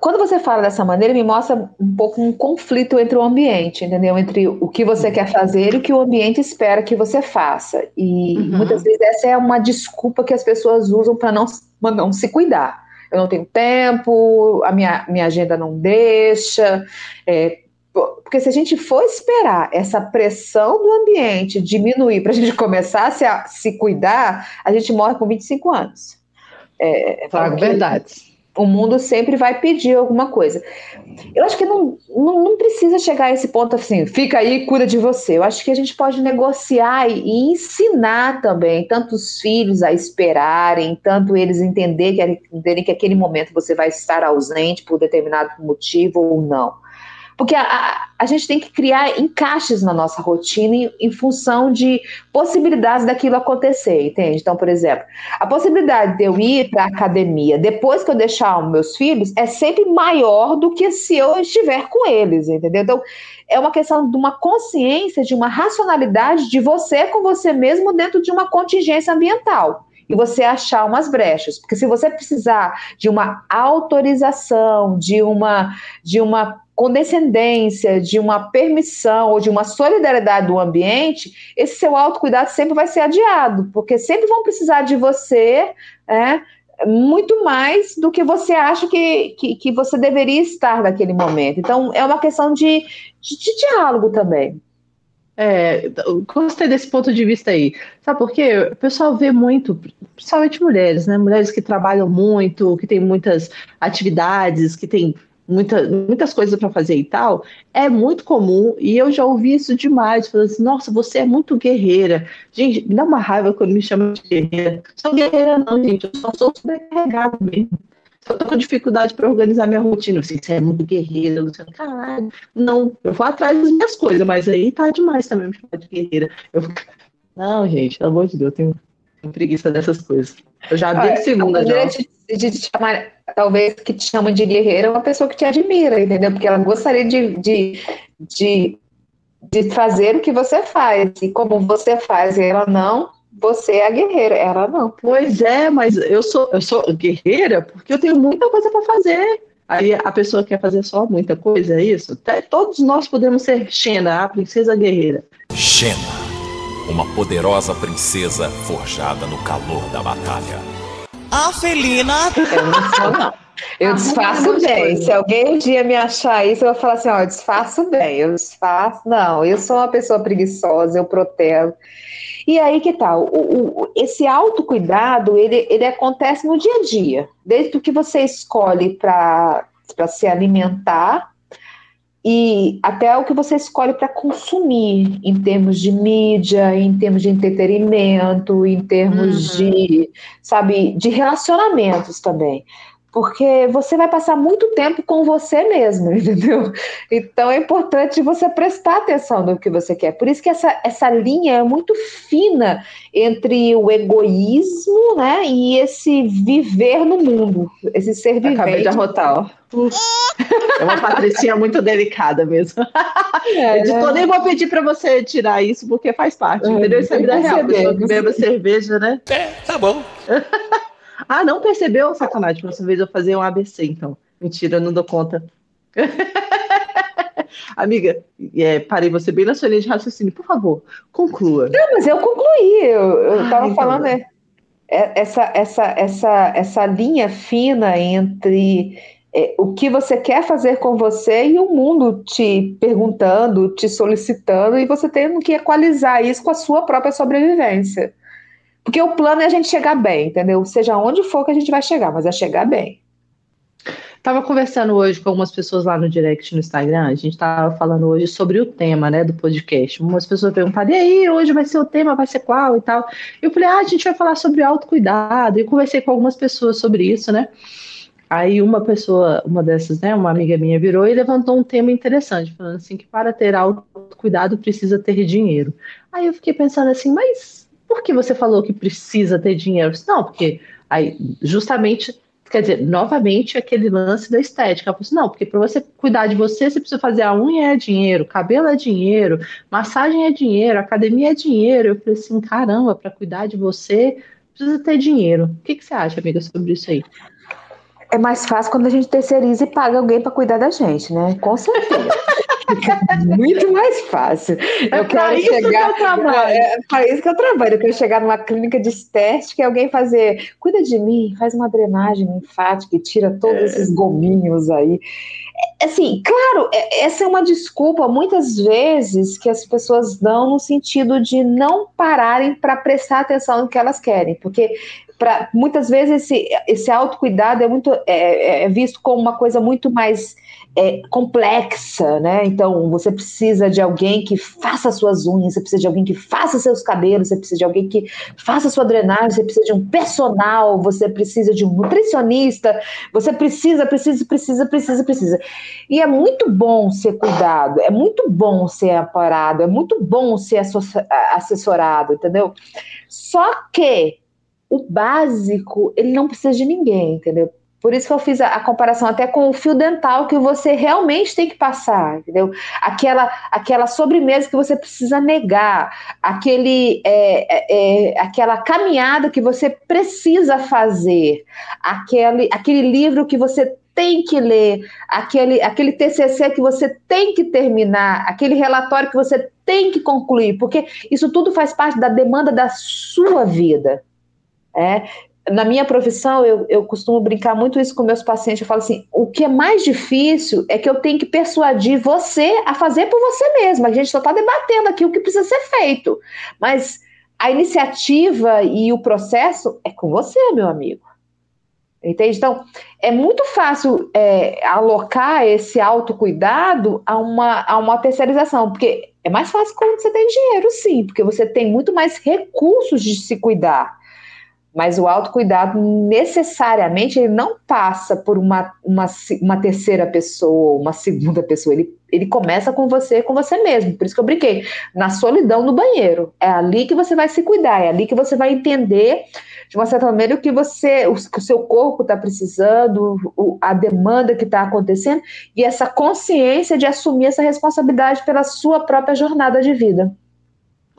quando você fala dessa maneira, me mostra um pouco um conflito entre o ambiente, entendeu? Entre o que você quer fazer e o que o ambiente espera que você faça. E uhum. muitas vezes essa é uma desculpa que as pessoas usam para não, não se cuidar. eu não tenho tempo, a minha, minha agenda não deixa. É, porque se a gente for esperar essa pressão do ambiente diminuir para a gente começar a se, a se, cuidar, a gente morre com 25 anos. É, claro, verdade o mundo sempre vai pedir alguma coisa. Eu acho que não, não, não, precisa chegar a esse ponto assim, fica aí, cuida de você. Eu acho que a gente pode negociar e, ensinar também, tanto os filhos a esperarem, tanto eles entenderem que, entenderem que aquele momento você vai estar ausente por determinado motivo ou não. Porque a, a, a, gente tem que criar encaixes na nossa rotina em, em, função de possibilidades daquilo acontecer, entende? Então, por exemplo, a possibilidade de eu ir para a academia depois que eu deixar os meus filhos é sempre maior do que se eu estiver com eles, entendeu? Então, é uma questão de uma consciência, de uma racionalidade de você com você mesmo dentro de uma contingência ambiental e você achar umas brechas. Porque se você precisar de uma autorização, de uma, de uma condescendência, de uma permissão ou de uma solidariedade do ambiente, esse seu autocuidado sempre vai ser adiado, porque sempre vão precisar de você, é, muito mais do que você acha que, que, que, você deveria estar naquele momento. Então, é uma questão de, de, de diálogo também. É, gostei desse ponto de vista aí. Sabe por quê? O pessoal vê muito, principalmente mulheres, né? Mulheres que trabalham muito, que têm muitas atividades, que têm muita, muitas coisas para fazer e tal, é muito comum, e eu já ouvi isso demais, falando assim, nossa, você é muito guerreira. Gente, me dá uma raiva quando me chamam de guerreira. Sou guerreira não, gente, eu só sou sobrecarregada mesmo. Eu tô com dificuldade para organizar minha rotina. Assim, você é muito guerreira, Luciano. Caralho. Não, eu vou atrás das minhas coisas, mas aí tá demais também me chamar de guerreira. Eu... Não, gente, pelo amor de Deus, eu tenho, tenho preguiça dessas coisas. Eu já dei segunda já. De, de te chamar, talvez que te chama de guerreira é uma pessoa que te admira, entendeu? Porque ela gostaria de, de, de, de fazer o que você faz. E como você faz e ela não, você é a guerreira, ela não. Pois é, mas eu sou, eu sou guerreira porque eu tenho muita coisa para fazer. Aí a pessoa quer fazer só muita coisa, é isso? Todos nós podemos ser Xena, a princesa guerreira. Xena, uma poderosa princesa forjada no calor da batalha. A felina. Eu não sou, não. Eu disfarço bem. Se alguém um dia me achar isso, eu vou falar assim: ó, eu disfarço bem, eu disfarço. Não, eu sou uma pessoa preguiçosa, eu protejo. E aí que tal? Tá, o, o, esse autocuidado, ele, ele acontece no dia a dia. Desde o que você escolhe para se alimentar e até o que você escolhe para consumir em termos de mídia, em termos de entretenimento, em termos uhum. de, sabe, de relacionamentos também porque você vai passar muito tempo com você mesmo, entendeu? Então é importante você prestar atenção no que você quer. Por isso que essa, essa linha é muito fina entre o egoísmo, né, e esse viver no mundo, esse ser vivente. Acabei de arrotar, ó. É uma patricinha muito delicada mesmo. É, Editor, né? nem vou pedir para você tirar isso, porque faz parte, é, entendeu? Isso é vida real. Pessoa que beba cerveja, né? É, tá bom. Ah, não percebeu? Sacanagem, próxima vez eu fazer um ABC, então. Mentira, eu não dou conta. Amiga, é, parei você bem na sua linha de raciocínio. Por favor, conclua. Não, mas eu concluí. Eu estava então falando é, é, essa, essa, essa, essa linha fina entre é, o que você quer fazer com você e o mundo te perguntando, te solicitando, e você tendo que equalizar isso com a sua própria sobrevivência. Porque o plano é a gente chegar bem, entendeu? Seja onde for que a gente vai chegar, mas é chegar bem. Tava conversando hoje com algumas pessoas lá no direct no Instagram, a gente tava falando hoje sobre o tema, né, do podcast. Umas pessoas perguntaram, e aí, hoje vai ser o tema, vai ser qual e tal. Eu falei, ah, a gente vai falar sobre autocuidado. E conversei com algumas pessoas sobre isso, né? Aí uma pessoa, uma dessas, né, uma amiga minha virou e levantou um tema interessante, falando assim que para ter autocuidado precisa ter dinheiro. Aí eu fiquei pensando assim, mas por que você falou que precisa ter dinheiro? Não, porque aí justamente, quer dizer, novamente aquele lance da estética. Eu falei assim, não, porque para você cuidar de você, você precisa fazer a unha é dinheiro, cabelo é dinheiro, massagem é dinheiro, academia é dinheiro. Eu falei assim, caramba, para cuidar de você precisa ter dinheiro. O que, que você acha, amiga, sobre isso aí? É mais fácil quando a gente terceiriza e paga alguém para cuidar da gente, né? Com certeza. Muito mais fácil. É eu quero isso chegar. Que eu trabalho. É, é para isso que eu trabalho. Eu quero chegar numa clínica de estética e alguém fazer. Cuida de mim, faz uma drenagem linfática e tira todos é. esses gominhos aí. É, assim, claro, é, essa é uma desculpa muitas vezes que as pessoas dão no sentido de não pararem para prestar atenção no que elas querem, porque pra, muitas vezes esse, esse autocuidado é muito é, é visto como uma coisa muito mais é, complexa, né? Então você precisa de alguém que faça suas unhas, você precisa de alguém que faça seus cabelos, você precisa de alguém que faça sua drenagem, você precisa de um personal, você precisa de um nutricionista, você precisa, precisa, precisa, precisa, precisa. E é muito bom ser cuidado, é muito bom ser amparado, é muito bom ser assessorado, entendeu? Só que o básico, ele não precisa de ninguém, entendeu? Por isso que eu fiz a, a, comparação até com o fio dental que você realmente tem que passar, entendeu? Aquela, aquela sobremesa que você precisa negar, aquele, é, é, é aquela caminhada que você precisa fazer, aquele, aquele livro que você tem que ler, aquele, aquele TCC que você tem que terminar, aquele relatório que você tem que concluir, porque isso tudo faz parte da demanda da sua vida. É, na minha profissão, eu, eu costumo brincar muito isso com meus pacientes. Eu falo assim: o que é mais difícil é que eu tenho que persuadir você a fazer por você mesma. A gente só está debatendo aqui o que precisa ser feito. Mas a iniciativa e o processo é com você, meu amigo. Entende? Então, é muito fácil é, alocar esse autocuidado a uma, a uma terceirização, porque é mais fácil quando você tem dinheiro, sim, porque você tem muito mais recursos de se cuidar. Mas o autocuidado necessariamente ele não passa por uma, uma, uma terceira pessoa, uma segunda pessoa. Ele, ele começa com você, com você mesmo. Por isso que eu brinquei. Na solidão no banheiro. É ali que você vai se cuidar, é ali que você vai entender, de uma certa maneira, o que você, o, o seu corpo está precisando, o, a demanda que está acontecendo, e essa consciência de assumir essa responsabilidade pela sua própria jornada de vida.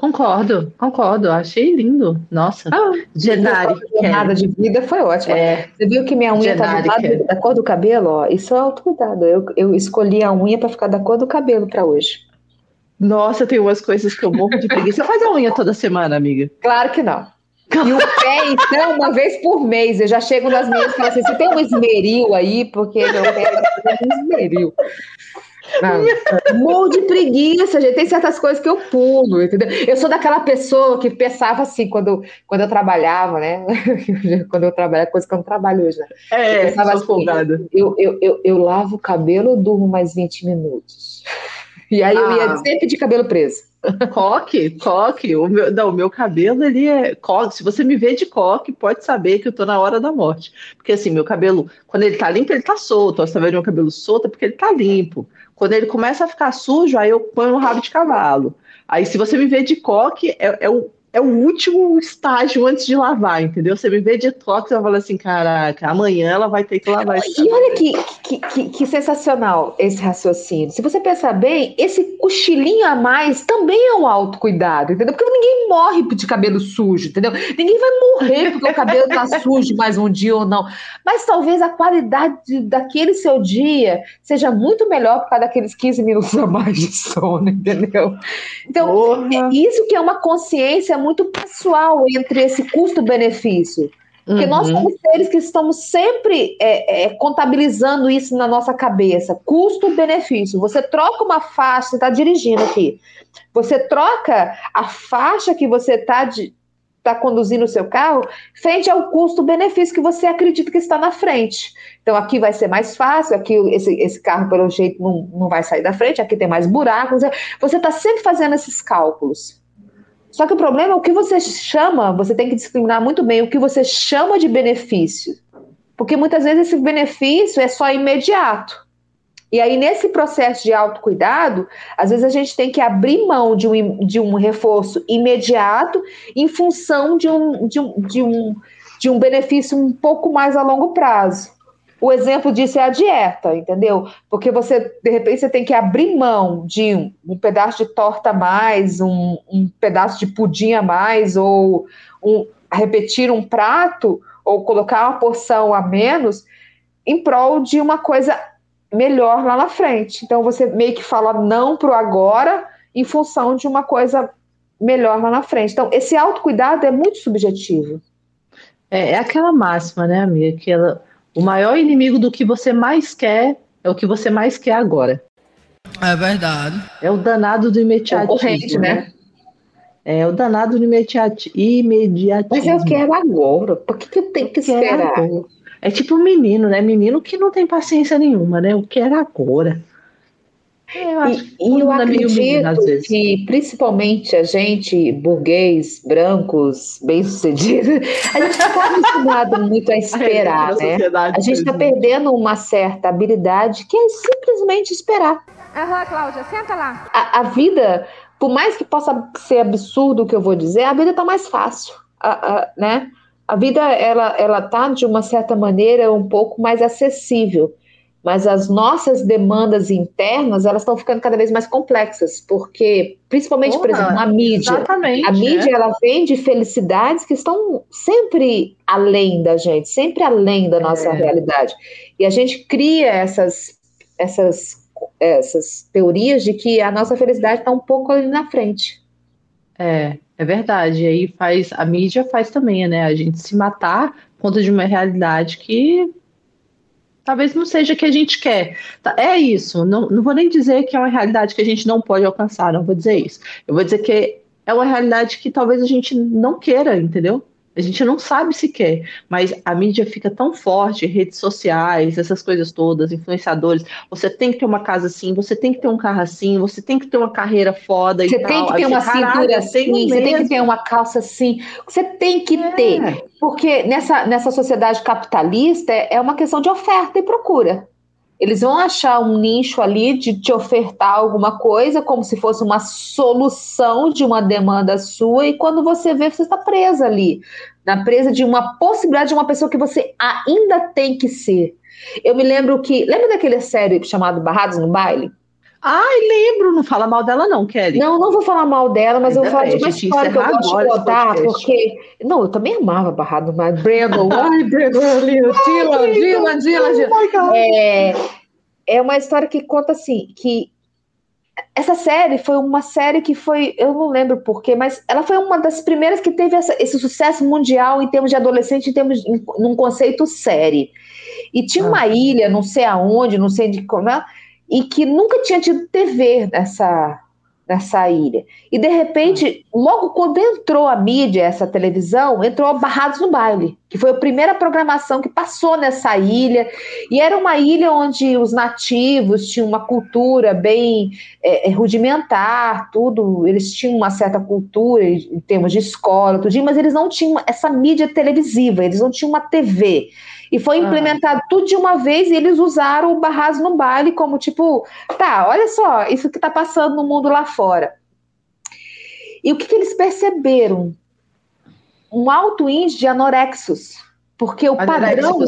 Concordo, concordo. Achei lindo. Nossa. Ah, Genari. Jornada de vida foi ótima. É, Você viu que minha unha está do lado da cor do cabelo? Ó, isso é autocuidado. Eu, eu escolhi a unha para ficar da cor do cabelo para hoje. Nossa, tem umas coisas que eu morro de preguiça. Você faz a unha toda semana, amiga? Claro que não. E o pé, então, uma vez por mês. Eu já chego nas minhas e falo assim: você tem um esmeril aí? Porque meu pé é um esmeril. Não, morro de preguiça, gente. Tem certas coisas que eu pulo, entendeu? Eu sou daquela pessoa que pensava assim, quando, quando eu trabalhava, né? quando eu trabalhava, coisa que eu não trabalho hoje, né? É, eu pensava assim, eu, eu, eu, eu, lavo o cabelo, eu durmo mais 20 minutos. E aí ah. eu ia ah. sempre de cabelo preso. Coque, coque. O meu, não, o meu cabelo, ele é coque. Se você me vê de coque, pode saber que eu tô na hora da morte. Porque assim, meu cabelo, quando ele tá limpo, ele tá solto. Você tá vendo meu cabelo solto é porque ele tá limpo. Quando ele começa a ficar sujo, aí eu ponho um rabo de cavalo. Aí, se você me vê de coque, é, é o é o último estágio antes de lavar, entendeu? Você me vê de troca, você vai falar assim, caraca, amanhã ela vai ter que lavar isso. E olha que, que, que, que, sensacional esse raciocínio. Se você pensar bem, esse cochilinho a mais também é um autocuidado, entendeu? Porque ninguém morre de cabelo sujo, entendeu? Ninguém vai morrer porque o cabelo tá sujo mais um dia ou não. Mas talvez a qualidade daquele seu dia seja muito melhor por causa daqueles 15 minutos a mais de sono, entendeu? Então, Porra. É isso que é uma consciência muito pessoal entre esse custo-benefício. Porque uhum. nós somos seres que estamos sempre é, é, contabilizando isso na nossa cabeça. Custo-benefício. Você troca uma faixa, você está dirigindo aqui. Você troca a faixa que você está tá conduzindo o seu carro frente ao custo-benefício que você acredita que está na frente. Então, aqui vai ser mais fácil, aqui esse, esse carro, pelo jeito, não, não vai sair da frente, aqui tem mais buracos. Você está sempre fazendo esses cálculos. Só que o problema é o que você chama, você tem que discriminar muito bem o que você chama de benefício. Porque muitas vezes esse benefício é só imediato. E aí, nesse processo de autocuidado, às vezes a gente tem que abrir mão de um, de um reforço imediato em função de um, de, um, de, um, de um benefício um pouco mais a longo prazo. O exemplo disso é a dieta, entendeu? Porque você, de repente, você tem que abrir mão de um, um pedaço de torta a mais, um, um, pedaço de pudim a mais, ou um, repetir um prato, ou colocar uma porção a menos, em prol de uma coisa melhor lá na frente. Então você meio que fala não pro agora em função de uma coisa melhor lá na frente. Então, esse autocuidado é muito subjetivo. É, é aquela máxima, né, amiga? Que ela, o maior inimigo do que você mais quer é o que você mais quer agora. É verdade. É o danado do imediatismo, né? né? É o danado do imediatismo. Mas eu quero agora. Por que, que eu tenho que esperar? É tipo um menino, né? Menino que não tem paciência nenhuma, né? Eu quero agora. É, eu e, e eu acredito menino, que, principalmente a gente, burguês, brancos, bem-sucedidos, a gente está acostumado muito a esperar, né? A gente está perdendo uma certa habilidade que é simplesmente esperar. Aham, Cláudia, senta lá. A, a, vida, por mais que possa ser absurdo o que eu vou dizer, a vida está mais fácil, a, a, né? A vida, ela, ela tá, de uma certa maneira, um pouco mais acessível mas as nossas demandas internas elas estão ficando cada vez mais complexas, porque principalmente, Porra, por exemplo, a mídia, a mídia é. ela vende felicidades que estão sempre além da gente, sempre além da nossa é. realidade, e a gente cria essas essas essas teorias de que a nossa felicidade está um pouco ali na frente. É, é verdade. E aí faz a mídia faz também, né? A gente se matar por conta de uma realidade que talvez não seja o que a gente quer. Tá, é isso. Não, não vou nem dizer que é uma realidade que a gente não pode alcançar, não vou dizer isso. Eu vou dizer que é uma realidade que talvez a gente não queira, entendeu? A gente não sabe se quer, mas a mídia fica tão forte, redes sociais, essas coisas todas, influenciadores. Você tem que ter uma casa assim, você tem que ter um carro assim, você tem que ter uma carreira foda você e tem que ter uma cintura assim, você tem que ter uma calça assim. Você tem que é. ter, porque nessa, nessa sociedade capitalista é uma questão de oferta e procura. Eles vão achar um nicho ali de te ofertar alguma coisa, como se fosse uma solução de uma demanda sua, e quando você vê, você está presa ali na presa de uma possibilidade de uma pessoa que você ainda tem que ser. Eu me lembro que. Lembra daquele série chamado Barrados no Baile? Ai, lembro, não fala mal dela, não, Kelly. Não, não vou falar mal dela, mas Ainda eu vou falar de uma história que eu gosto de contar, porque. Não, eu também amava Barrado Baile. Brandon, ai, Brandon. Dylan, Dylan, Dylan, Dylan. É, é uma história que conta assim: que essa série foi uma série que foi, eu não lembro porquê, mas ela foi uma das primeiras que teve essa, esse sucesso mundial em termos de adolescente, em termos em, num conceito série. E tinha ah. uma ilha, não sei aonde, não sei de como, é, e que nunca tinha tido TV nessa nessa ilha. E de repente, logo quando entrou a mídia, essa televisão, entrou Barrados no Baile, que foi a primeira programação que passou nessa ilha. E era uma ilha onde os nativos tinham uma cultura bem é, é rudimentar, tudo. Eles tinham uma certa cultura em termos de escola, tudo, mas eles não tinham essa mídia televisiva, eles não tinham uma TV. E foi ah. implementado ah. tudo de uma vez e eles usaram o Barras no baile como tipo, tá, olha só, isso que está passando no mundo lá fora. E o que, que eles perceberam? Um alto índice de anorexos. Porque o padrão.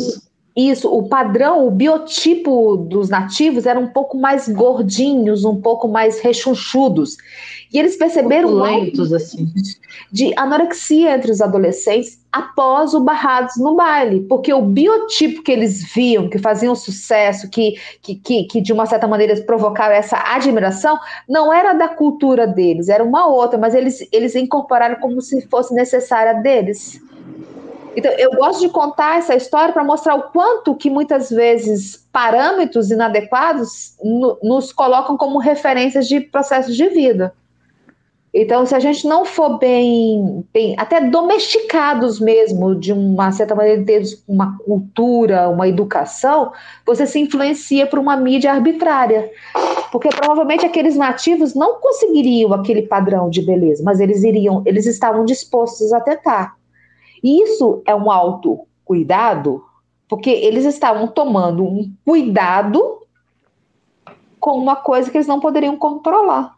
Isso, o padrão, o biotipo dos nativos era um pouco mais gordinhos, um pouco mais rechonchudos. E eles perceberam lentos assim. de anorexia entre os adolescentes após o Barrados no baile, porque o biotipo que eles viam, que faziam sucesso, que, que, que, que de uma certa maneira provocaram essa admiração, não era da cultura deles, era uma outra, mas eles, eles incorporaram como se fosse necessária deles. Então, eu gosto de contar essa história para mostrar o quanto que muitas vezes parâmetros inadequados no, nos colocam como referências de processos de vida. Então, se a gente não for bem, bem até domesticados mesmo, de uma certa maneira, ter uma cultura, uma educação, você se influencia por uma mídia arbitrária. Porque provavelmente aqueles nativos não conseguiriam aquele padrão de beleza, mas eles iriam, eles estavam dispostos a tentar. Isso é um autocuidado, porque eles estavam tomando um cuidado com uma coisa que eles não poderiam controlar.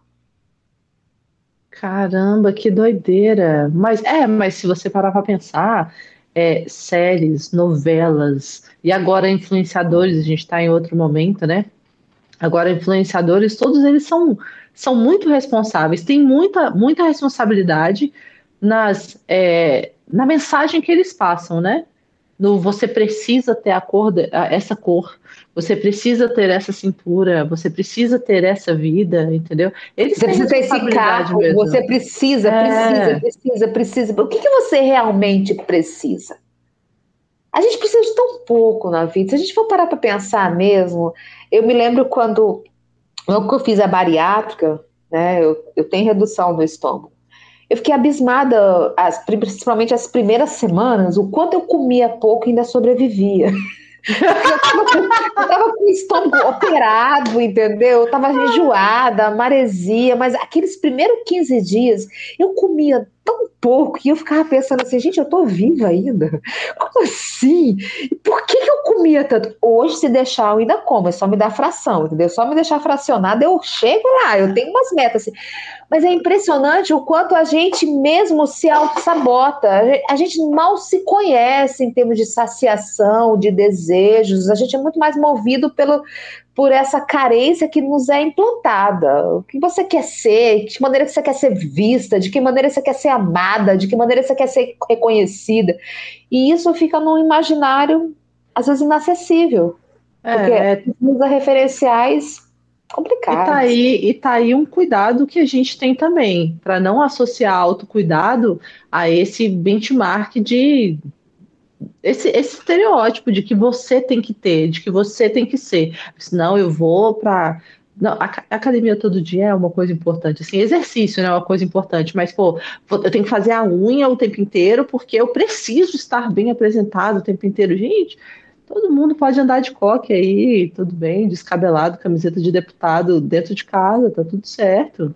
Caramba, que doideira! Mas é, mas se você parar para pensar, é, séries, novelas e agora influenciadores, a gente está em outro momento, né? Agora influenciadores, todos eles são, são muito responsáveis, têm muita, muita responsabilidade nas, é, na mensagem que eles passam, né? no você precisa ter a cor, essa cor, você precisa ter essa cintura, você precisa ter essa vida, entendeu? Eles você precisa ter esse carro, mesmo. você precisa, é. precisa, precisa, precisa. O que, que você realmente precisa? A gente precisa de tão pouco na vida. Se a gente for parar para pensar mesmo, eu me lembro quando eu fiz a bariátrica, né? Eu, eu tenho redução no estômago. Eu fiquei abismada, as, principalmente as primeiras semanas, o quanto eu comia pouco e ainda sobrevivia. eu tava com o estômago operado, entendeu? Eu tava enjoada, maresia, mas aqueles primeiros 15 dias eu comia tão pouco e eu ficava pensando assim, gente, eu tô viva ainda? Como assim? Por que, que eu comia tanto? Hoje, se deixar, eu ainda como, é só me dar fração, entendeu? Só me deixar fracionada, eu chego lá, eu tenho umas metas assim. Mas é impressionante o quanto a gente mesmo se auto-sabota. A gente mal se conhece em termos de saciação, de desejos. A gente é muito mais movido pelo, por essa carência que nos é implantada. O que você quer ser, de que maneira você quer ser vista, de que maneira você quer ser amada, de que maneira você quer ser reconhecida. E isso fica num imaginário, às vezes, inacessível. É, porque é... usa referenciais complicados. E tá, aí, e tá aí um cuidado que a gente tem também, para não associar autocuidado a esse benchmark de esse, esse estereótipo de que você tem que ter, de que você tem que ser. Senão eu vou para não, a, academia todo dia é uma coisa importante, assim, exercício né, é uma coisa importante, mas, pô, eu tenho que fazer a unha o tempo inteiro porque eu preciso estar bem apresentado o tempo inteiro. Gente, todo mundo pode andar de coque aí, tudo bem, descabelado, camiseta de deputado dentro de casa, tá tudo certo.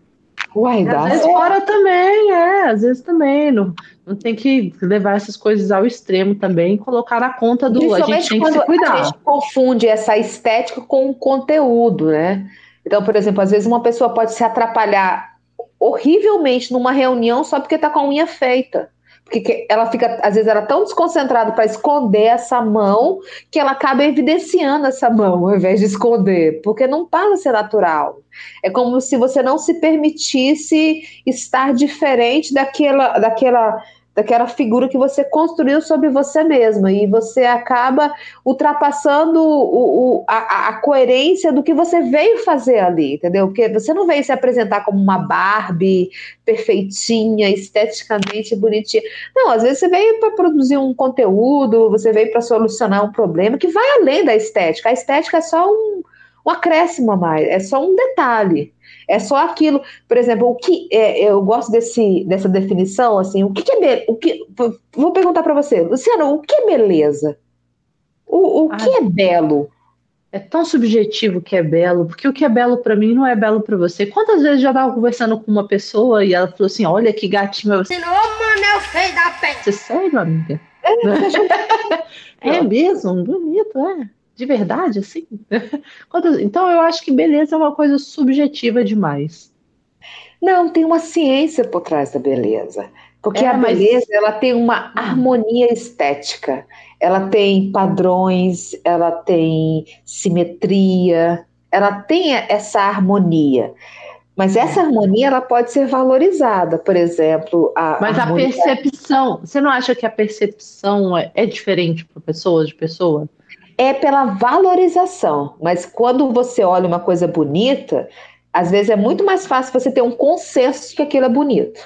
Uai, dá. Às vezes fora também, é, às vezes também. Não, não tem que levar essas coisas ao extremo também, colocar na conta do. A gente tem que se cuidar. A gente confunde essa estética com o conteúdo, né? Então, por exemplo, às vezes uma pessoa pode se atrapalhar horrivelmente numa reunião só porque está com a unha feita porque ela fica, às vezes, ela tão desconcentrada para esconder essa mão que ela acaba evidenciando essa mão ao invés de esconder, porque não passa a ser natural. É como se você não se permitisse estar diferente daquela, daquela daquela figura que você construiu sobre você mesma e você acaba ultrapassando o, o, a, a, coerência do que você veio fazer ali, entendeu? Porque você não veio se apresentar como uma Barbie perfeitinha, esteticamente bonitinha. Não, às vezes você veio para produzir um conteúdo, você veio para solucionar um problema que vai além da estética. A estética é só um, um acréscimo a mais, é só um detalhe. É só aquilo, por exemplo, o que é, eu gosto desse, dessa definição, assim, o que, que é o que Vou perguntar para você, Luciano, o que é beleza? O, o que é belo? É tão subjetivo que é belo, porque o que é belo para mim não é belo para você. Quantas vezes já estava conversando com uma pessoa e ela falou assim: Olha que gatinho. Você, não, mano, eu sei da pé. Você sério, amiga? É, é mesmo, bonito, é de verdade, assim? então eu acho que beleza é uma coisa subjetiva demais. Não, tem uma ciência por trás da beleza. Porque é, a beleza mas... ela tem uma harmonia estética, ela tem padrões, ela tem simetria, ela tem essa harmonia. Mas essa harmonia ela pode ser valorizada, por exemplo. A Mas harmonia... a percepção, você não acha que a percepção é, é diferente para pessoa de pessoa? É pela valorização. Mas quando você olha uma coisa bonita, às vezes é muito mais fácil você ter um consenso de que aquilo é bonito.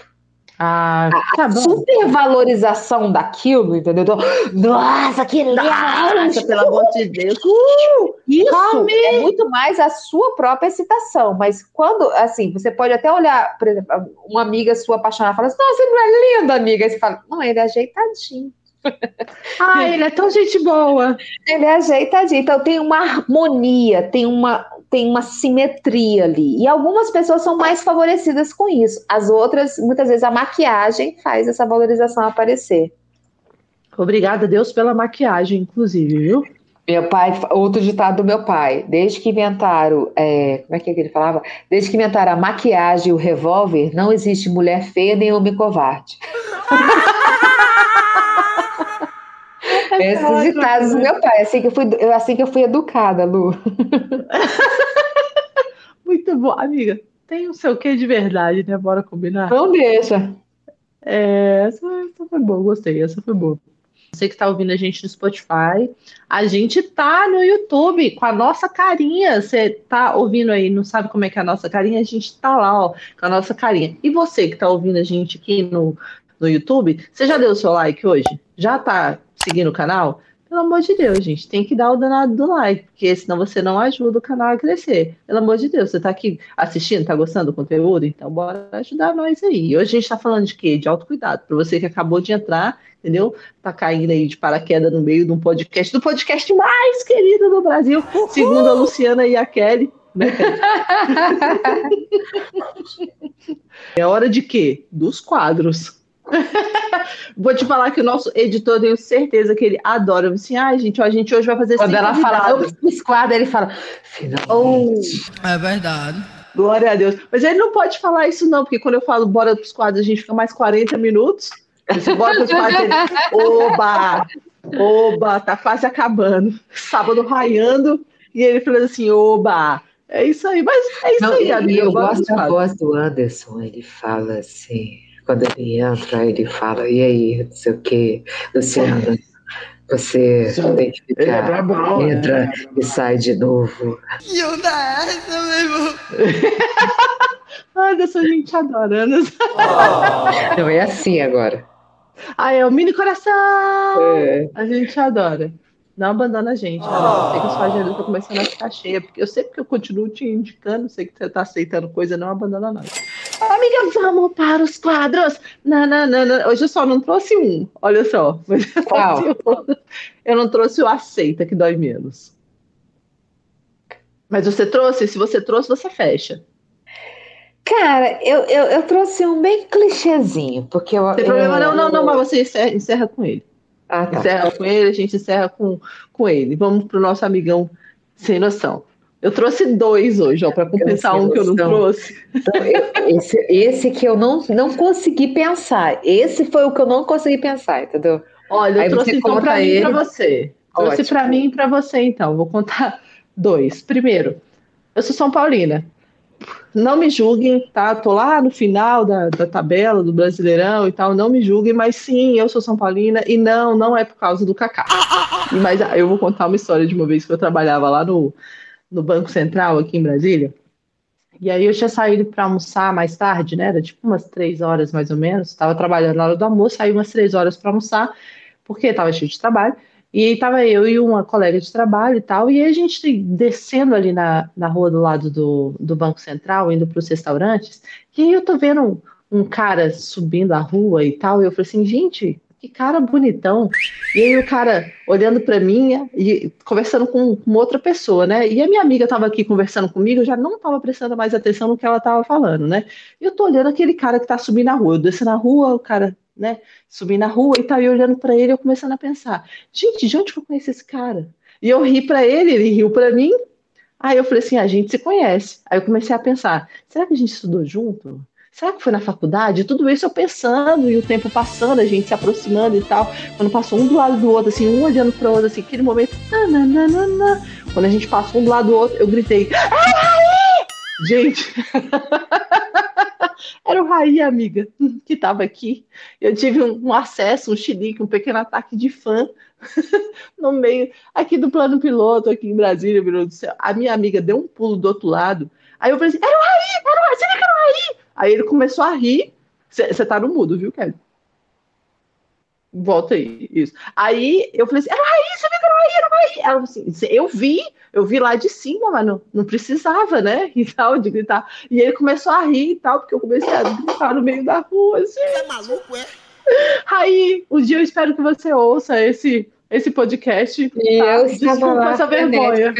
Ah, tá a supervalorização daquilo, entendeu? Então, Nossa, que lindo! Nossa, pelo amor de Deus! Uh, isso é muito mais a sua própria excitação. Mas quando, assim, você pode até olhar, por exemplo, uma amiga sua apaixonada fala assim: Nossa, ele não é lindo, amiga. Aí você fala: Não, ele é ajeitadinho. Ah, ele é tão gente boa. Ele é ajeitadinho. Então tem uma harmonia, tem uma, tem uma simetria ali. E algumas pessoas são mais favorecidas com isso. As outras, muitas vezes, a maquiagem faz essa valorização aparecer. Obrigada, Deus, pela maquiagem, inclusive, viu? Meu pai, outro ditado do meu pai, desde que inventaram, é, como é que, é que ele falava? Desde que inventaram a maquiagem e o revólver, não existe mulher feia nem homem covarde. Esses ditados do meu pai, assim que eu fui, assim que eu fui educada, Lu. Muito bom, amiga. Tem o seu quê de verdade, né? Bora combinar? Não deixa. É, essa, essa foi boa, gostei, essa foi boa. Você que está ouvindo a gente no Spotify, a gente tá no YouTube com a nossa carinha. Você tá ouvindo aí, não sabe como é que é a nossa carinha? A gente tá lá, ó, com a nossa carinha. E você que tá ouvindo a gente aqui no, no YouTube, você já deu o seu like hoje? Já tá seguindo o canal? Pelo amor de Deus, gente, tem que dar o danado do like, porque senão você não ajuda o canal a crescer. Pelo amor de Deus, você tá aqui assistindo, tá gostando do conteúdo? Então bora ajudar nós aí. Hoje a gente tá falando de quê? De autocuidado. Para você que acabou de entrar, entendeu? Tá caindo aí de paraquedas no meio de um podcast, do podcast mais querido do Brasil, Uhul! segundo a Luciana e a Kelly. Né? é hora de quê? Dos quadros. Vou te falar que o nosso editor, tenho certeza que ele adora. Assim, ah, gente, ó, a gente hoje vai fazer Quando ela fala, os quadros, ele fala, finalmente. Oh, é verdade. Glória a Deus. Mas ele não pode falar isso, não, porque quando eu falo bora pros quadros, a gente fica mais 40 minutos. Você bora pros quadros, ele, oba, oba, tá quase acabando. Sábado raiando, e ele falando assim, oba. É isso aí, mas é isso não, aí, amigo. Eu, eu gosto da voz do Anderson, ele fala assim quando ele entra, ele fala, e aí, não sei o que, Luciana, você tem que ficar, é bom, entra é e sai de novo. E eu da essa, mesmo. Ai, dessa gente adorando. Oh. Não, é assim agora. Ah, é o mini coração! É. A gente adora. Não abandona a gente. Oh. Eu sei que a sua agenda está começando a ficar cheia, porque eu sei que eu continuo te indicando, sei que você está aceitando coisa, não abandona nós. Amiga, vamos para os quadros. Não, não, não, não. Hoje eu só não trouxe um, olha só. Qual? Eu não trouxe o aceita, que dói menos. Mas você trouxe? Se você trouxe, você fecha. Cara, eu, eu, eu trouxe um bem clichêzinho, porque eu. Não tem problema, não, não, não, mas você encerra, encerra com ele. Ah, tá. Encerra com ele, a gente encerra com, com ele. Vamos pro nosso amigão sem noção. Eu trouxe dois hoje, ó, para compensar um que eu não trouxe. Então, esse, esse que eu não, não consegui pensar. Esse foi o que eu não consegui pensar, entendeu? Olha, eu Aí trouxe então para mim e para você. Ótimo. Trouxe para mim e para você, então. Vou contar dois. Primeiro, eu sou São Paulina. Não me julguem, tá? Tô lá no final da, da tabela do Brasileirão e tal. Não me julguem, mas sim, eu sou São Paulina e não, não é por causa do Kaká. Mas ah, eu vou contar uma história de uma vez que eu trabalhava lá no, no Banco Central aqui em Brasília. E aí eu tinha saído para almoçar mais tarde, né? Era tipo umas três horas mais ou menos. Estava trabalhando na hora do almoço, saí umas três horas para almoçar, porque estava cheio de trabalho. E estava eu e uma colega de trabalho e tal, e a gente descendo ali na, na rua do lado do, do Banco Central, indo para os restaurantes, e aí eu tô vendo um, um, cara subindo a rua e tal, e eu falei assim, gente, que cara bonitão. E aí o cara olhando para mim e conversando com, com, outra pessoa, né? E a minha amiga estava aqui conversando comigo, eu já não estava prestando mais atenção no que ela estava falando, né? E eu tô olhando aquele cara que está subindo na rua, eu desço na rua, o cara né? Subi na rua e tal, e olhando para ele, eu começando a pensar: gente, de onde que eu conheço esse cara? E eu ri para ele, ele riu para mim. Aí eu falei assim: a gente se conhece. Aí eu comecei a pensar: será que a gente estudou junto? Será que foi na faculdade? Tudo isso eu pensando e o tempo passando, a gente se aproximando e tal. Quando passou um do lado do outro, assim, um olhando para o outro, assim, aquele momento. Nananana. Quando a gente passou um do lado do outro, eu gritei: Ai! Gente! Era o Raí, amiga, que estava aqui. Eu tive um, um, acesso, um chilique, um pequeno ataque de fã no meio, aqui do plano piloto, aqui em Brasília, Deus do céu. A minha amiga deu um pulo do outro lado. Aí eu falei assim: era o Raí, era o Raí, era o Raí. Aí ele começou a rir. Você tá no mudo, viu, Kelly? Volta aí, isso. Aí eu falei assim: era o Raí, você viu que era o Raí, era o Raí. Ela falou assim: eu vi, eu vi lá de cima, mas não, não precisava, né? E tal, de gritar. E ele começou a rir e tal, porque eu comecei a gritar no meio da rua. Assim. Você é maluco, é? Aí, um dia eu espero que você ouça esse, esse podcast. E tá? eu Desculpa essa vergonha.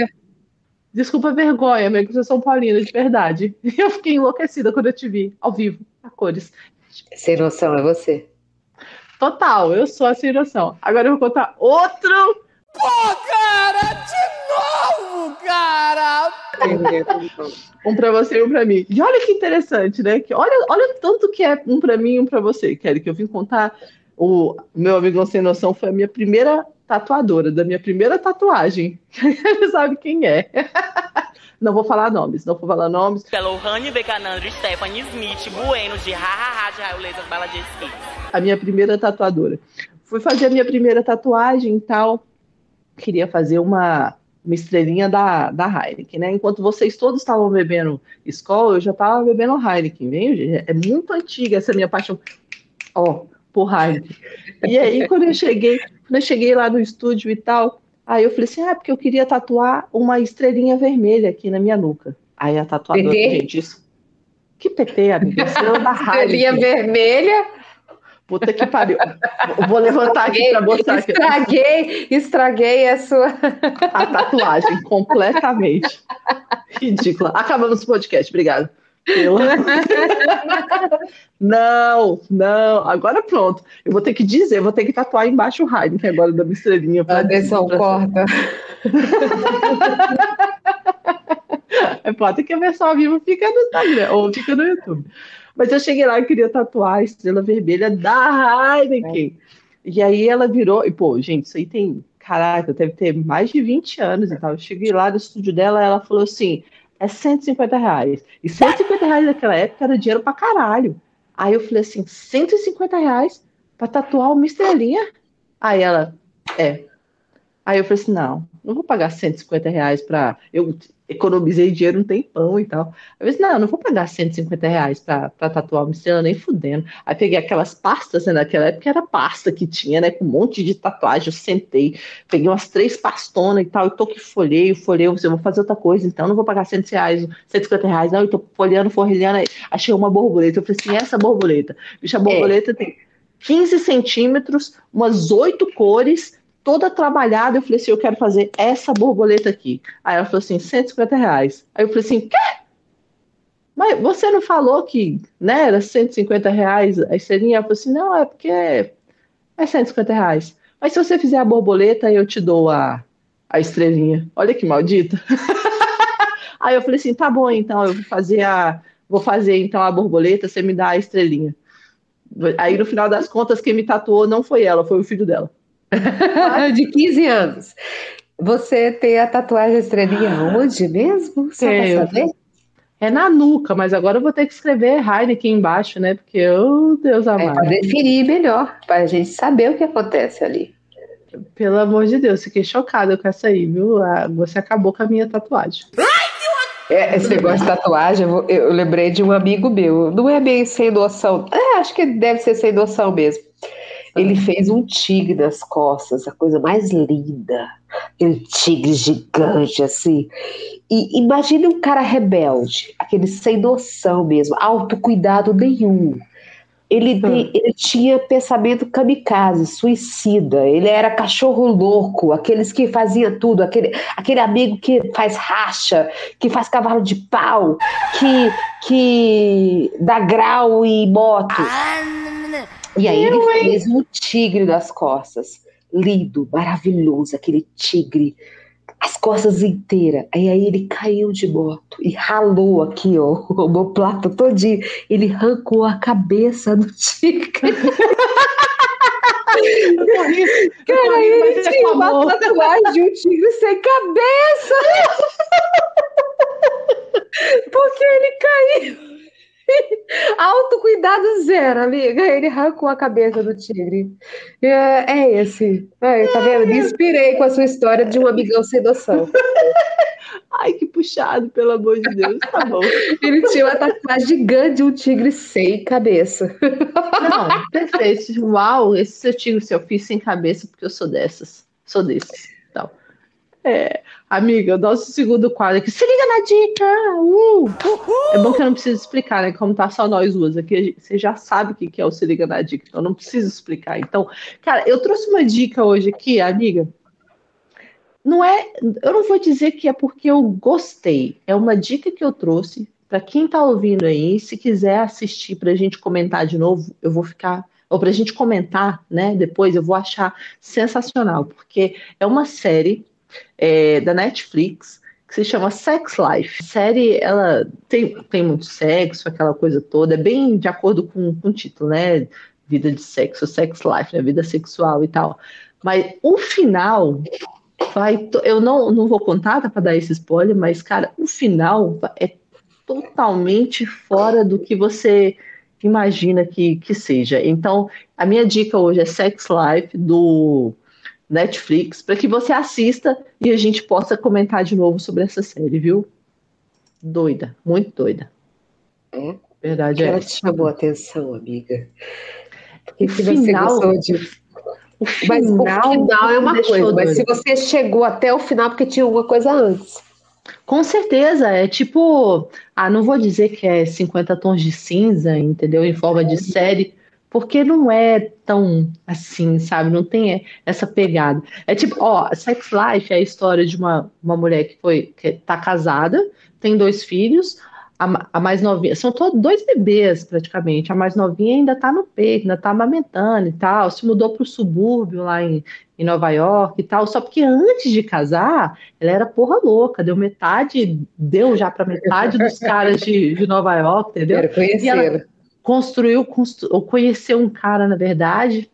Desculpa a vergonha, amigo, que eu sou paulina, de verdade. Eu fiquei enlouquecida quando eu te vi, ao vivo, a cores. Sem noção, é você. Total, eu sou a sem noção. Agora eu vou contar outro Pô, cara, de novo, cara! um pra você e um pra mim. E olha que interessante, né? Que olha, olha tanto que é um pra mim e um pra você, Kelly, que eu vim contar. O meu amigo sem noção foi a minha primeira tatuadora, da minha primeira tatuagem. Ele sabe quem é. Não vou falar nomes, não vou falar nomes. Lohane Becanandro, Stephanie Smith, Bueno, de Hahaha, de Raio Laser Bala de Skate. A minha primeira tatuadora fui fazer a minha primeira tatuagem e tal. Queria fazer uma, uma estrelinha da, da Heineken, né? Enquanto vocês todos estavam bebendo Skol, eu já estava bebendo Heineken, viu? É muito antiga essa minha paixão, ó, por Heineken. E aí, quando eu cheguei, quando eu cheguei lá no estúdio e tal, aí eu falei assim, ah, porque eu queria tatuar uma estrelinha vermelha aqui na minha nuca. Aí a tatuadora, PT? gente, isso... Que PT, amiga? Estrela da Heineken. Estrelinha vermelha... Puta que pariu. Vou levantar aqui para mostrar. Estraguei, estraguei a sua. A tatuagem, completamente. Ridícula. Acabamos o podcast, obrigado. Não, não, agora pronto. Eu vou ter que dizer, vou ter que tatuar embaixo o Heineken agora da minha estrelinha. Anderson, corta. É, pode que a versão viva fica no Instagram ou fica no YouTube. Mas eu cheguei lá e queria tatuar a estrela vermelha da Heineken. É. E aí ela virou, e pô, gente, isso aí tem, caraca, deve ter mais de 20 anos e tal. Eu cheguei lá no estúdio dela, ela falou assim: é 150 reais. E 150 reais naquela época era dinheiro pra caralho. Aí eu falei assim: 150 reais pra tatuar uma estrelinha? Aí ela, é. Aí eu falei assim: não, não vou pagar 150 reais pra. Eu, economizei dinheiro um tempão e tal. Eu disse, não, não vou pagar 150 reais pra, pra tatuar uma estrela nem fudendo. Aí peguei aquelas pastas, né, naquela época era pasta que tinha, né, com um monte de tatuagem, eu sentei, peguei umas três pastonas e tal, e tô que folhei, folhei, eu vou fazer outra coisa, então não vou pagar 100 reais, 150 reais, não, eu tô folheando, aí achei uma borboleta, eu falei assim, essa borboleta, bicho, a borboleta é. tem 15 centímetros, umas oito cores, toda trabalhada. Eu falei assim: eu quero fazer essa borboleta aqui. Aí ela falou assim: 150 reais. Aí eu falei assim: quê? Mas você não falou que né, era 150 reais a estrelinha? Ela falou assim: não, é porque é 150 reais. Mas se você fizer a borboleta, eu te dou a, a estrelinha. Olha que maldita. Aí eu falei assim: tá bom, então eu vou fazer a. Vou fazer então a borboleta, você me dá a estrelinha. Aí no final das contas, quem me tatuou não foi ela, foi o filho dela. De 15 anos. Você tem a tatuagem estrelinha onde mesmo? Só saber? É na nuca, mas agora eu vou ter que escrever Heineken embaixo, né? Porque, oh, Deus amado. É para definir melhor, para a gente saber o que acontece ali. Pelo amor de Deus, fiquei chocada com essa aí, viu? Ah, você acabou com a minha tatuagem. É, esse negócio de tatuagem, eu, eu, lembrei de um amigo meu. Não é bem sem noção. É, acho que deve ser sem noção mesmo. Ele fez um tigre nas costas, a coisa mais linda. Aquele tigre gigante, assim. E imagine um cara rebelde, aquele sem noção mesmo, autocuidado nenhum. Ele, hum. ele tinha pensamento kamikaze, suicida. Ele era cachorro louco, aqueles que faziam tudo, aquele, aquele amigo que faz racha, que faz cavalo de pau, que, que dá grau em moto. Ah, e aí ele fez um tigre das costas. Lindo, maravilhoso, aquele tigre. As costas inteiras. Aí, aí ele caiu de moto e ralou aqui, ó, o omoplato todinho. Ele arrancou a cabeça do tigre. Cara, ele tinha uma tatuagem de um tigre sem cabeça. Porque ele caiu. Autocuidado zero, amiga. Ele arrancou a cabeça do tigre. É, é esse. É, tá vendo? Me inspirei com a sua história de um amigão sem noção. Ai, que puxado, pelo amor de Deus. Tá bom. Ele tinha uma tatuagem gigante de um tigre sem cabeça. Não, perfeito. Uau, esse seu tigre seu fiz sem cabeça, porque eu sou dessas. Sou desses. Então. É, amiga, nosso segundo quadro aqui. Se liga na dica! Uh! É bom que eu não preciso explicar, né? Como tá só nós duas aqui, você já sabe o que é o Se Liga na Dica, então eu não preciso explicar. Então, cara, eu trouxe uma dica hoje aqui, amiga. Não é, eu não vou dizer que é porque eu gostei, é uma dica que eu trouxe para quem tá ouvindo aí, se quiser assistir para a gente comentar de novo, eu vou ficar ou para a gente comentar, né? Depois eu vou achar sensacional, porque é uma série é, da Netflix que se chama Sex Life. A série, ela tem, tem muito sexo, aquela coisa toda, é bem de acordo com, com o título, né? Vida de sexo, sex life, né? vida sexual e tal. Mas o final vai. Eu não, não vou contar, tá, para dar esse spoiler, mas, cara, o final é totalmente fora do que você imagina que, que seja. Então, a minha dica hoje é Sex Life do Netflix, para que você assista e a gente possa comentar de novo sobre essa série, viu? Doida, muito doida. É? Verdade é. Ela te chamou a atenção, amiga. Porque se final, você de... O final, mas o final é uma coisa, mas se você chegou até o final porque tinha alguma coisa antes. Com certeza, é tipo, ah, não vou dizer que é 50 tons de cinza, entendeu? Em forma de série, porque não é tão assim, sabe? Não tem essa pegada. É tipo, ó, Sex Life é a história de uma, uma mulher que foi que tá casada, tem dois filhos, a, a, mais novinha, são todos dois bebês praticamente. A mais novinha ainda está no peito, ainda está amamentando e tal. Se mudou para o subúrbio lá em, em Nova York e tal. Só porque antes de casar, ela era porra louca, deu metade, deu já para metade dos caras de, de Nova York, entendeu? Quero conhecer. Construiu, constru, conheceu um cara, na verdade,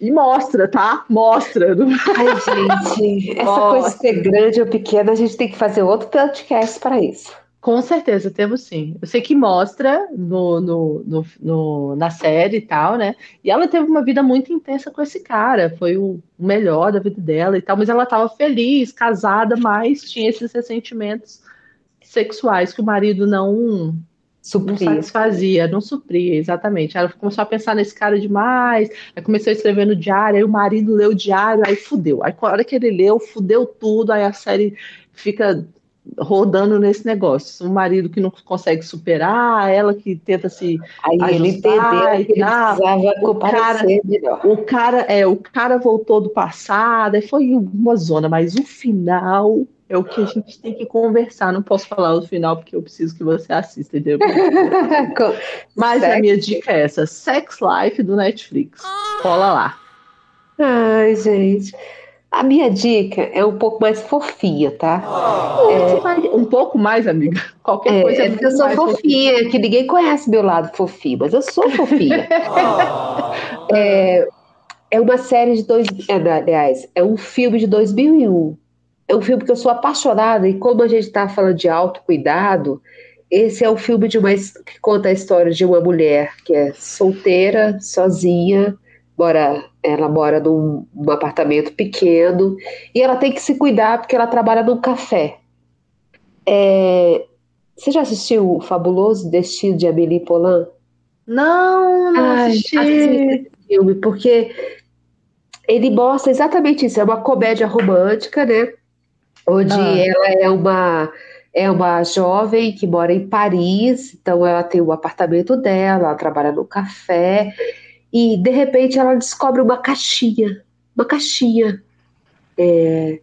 e mostra, tá? Mostra. Ai, gente, essa mostra. coisa de ser grande ou pequena, a gente tem que fazer outro podcast para isso. Com certeza, temos sim. Eu sei que mostra no, no, no, no, na série e tal, né? E ela teve uma vida muito intensa com esse cara, foi o melhor da vida dela e tal, mas ela estava feliz, casada, mas tinha esses ressentimentos sexuais que o marido não supria. Não satisfazia, não supria, exatamente. Ela começou a pensar nesse cara demais, aí começou a escrever no diário, aí o marido leu o diário, aí fudeu. Aí, na hora que ele leu, fudeu tudo, aí a série fica rodando nesse negócio. O marido que não consegue superar, ela que tenta se aí ele entendeu que ele precisava o cara, o cara é o cara voltou do passado, e foi uma zona, mas o final é o que a gente tem que conversar. Não posso falar o final porque eu preciso que você assista, entendeu? Mas Sex. a minha dica é essa: Sex Life do Netflix. Cola lá. Ai, gente. A minha dica é um pouco mais fofinha, tá? É... Um pouco mais, amiga. Qualquer é, coisa. É eu sou fofinha, fofinha, que ninguém conhece meu lado fofinho, mas eu sou fofinha. é, é uma série de dois. É, aliás, é um filme de 2001 é um filme que eu sou apaixonada e como a gente está falando de autocuidado, esse é o um filme de uma, que conta a história de uma mulher que é solteira, sozinha, mora, ela mora num, num apartamento pequeno e ela tem que se cuidar porque ela trabalha num café. É, você já assistiu o Fabuloso Destino de Amélie Poulain? Não, não Ai, assisti. esse filme, porque ele mostra exatamente isso. É uma comédia romântica, né? Onde ah. ela é uma é uma jovem que mora em Paris, então ela tem o apartamento dela, ela trabalha no café e de repente ela descobre uma caixinha, uma caixinha é,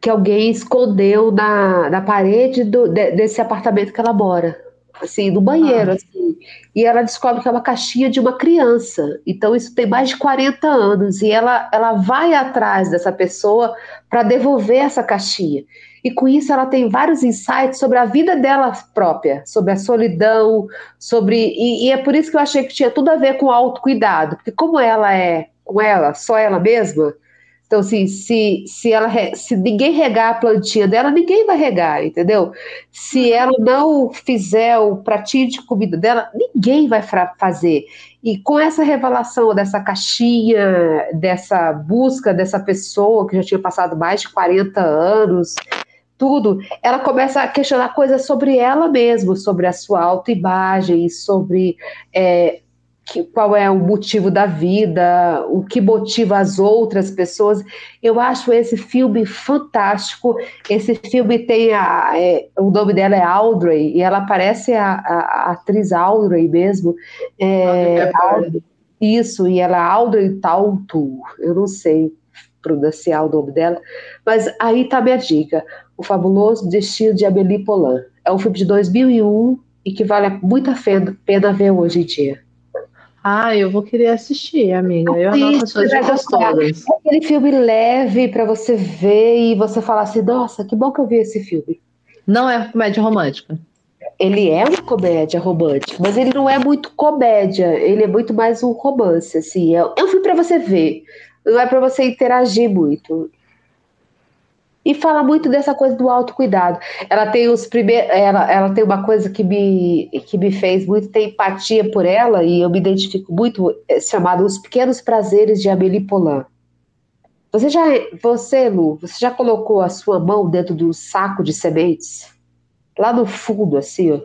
que alguém escondeu na, na parede do, de, desse apartamento que ela mora assim, no banheiro, ah. assim. E ela descobre que é uma caixinha de uma criança. Então isso tem mais de 40 anos e ela ela vai atrás dessa pessoa para devolver essa caixinha. E com isso ela tem vários insights sobre a vida dela própria, sobre a solidão, sobre e, e é por isso que eu achei que tinha tudo a ver com autocuidado, porque como ela é com ela, só ela mesma, então, assim, se, se, ela, se ninguém regar a plantinha dela, ninguém vai regar, entendeu? Se ela não fizer o pratinho de comida dela, ninguém vai fazer. E com essa revelação dessa caixinha, dessa busca dessa pessoa que já tinha passado mais de 40 anos, tudo, ela começa a questionar coisas sobre ela mesma, sobre a sua autoimagem, sobre é, que, qual é o motivo da vida, o que motiva as outras pessoas. Eu acho esse filme fantástico. Esse filme tem a, é, o nome dela é Audrey e ela parece a, a, a atriz Audrey mesmo. É, Audrey, isso e ela é Audrey Tautu. Eu não sei pronunciar o nome dela, mas aí tá minha dica. O Fabuloso Destino de Amélie Poulain. É um filme de 2001 e que vale muito a pena ver hoje em dia. Ah, eu vou querer assistir, amiga. Eu anoto as todas. É aquele filme leve para você ver e você falar assim, nossa, que bom que eu vi esse filme. Não é comédia romântica. Ele é uma comédia romântica, mas ele não é muito comédia, ele é muito mais um romance, assim. É, é um filme para você ver, não é para você interagir muito. E fala muito dessa coisa do autocuidado. Ela tem os primeiros, ela, ela tem uma coisa que me, que me fez muito ter empatia por ela e eu me identifico muito, é, chamado Os Pequenos Prazeres de Amélie Poulain. Você já, você, Lu, você já colocou a sua mão dentro do saco de sementes? Lá no fundo, assim, ó.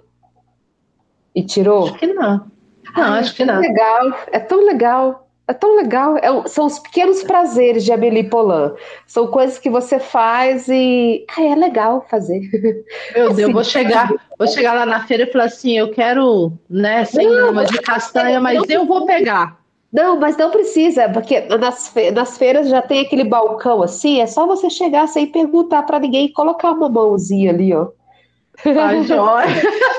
E tirou? Acho que não. Não, Ai, acho que é não. Legal, é tão legal. É tão legal. É, são os pequenos prazeres de Amélie Poulain. São coisas que você faz e ah, é legal fazer. Meu Deus, assim, vou chegar, vou chegar lá na feira e falar assim, eu quero, né, sem uma de castanha, mas eu vou pegar. Não, mas não precisa, porque nas, fe nas feiras já tem aquele balcão assim, é só você chegar sem perguntar para ninguém e colocar uma mãozinha ali, ó. Tá joia.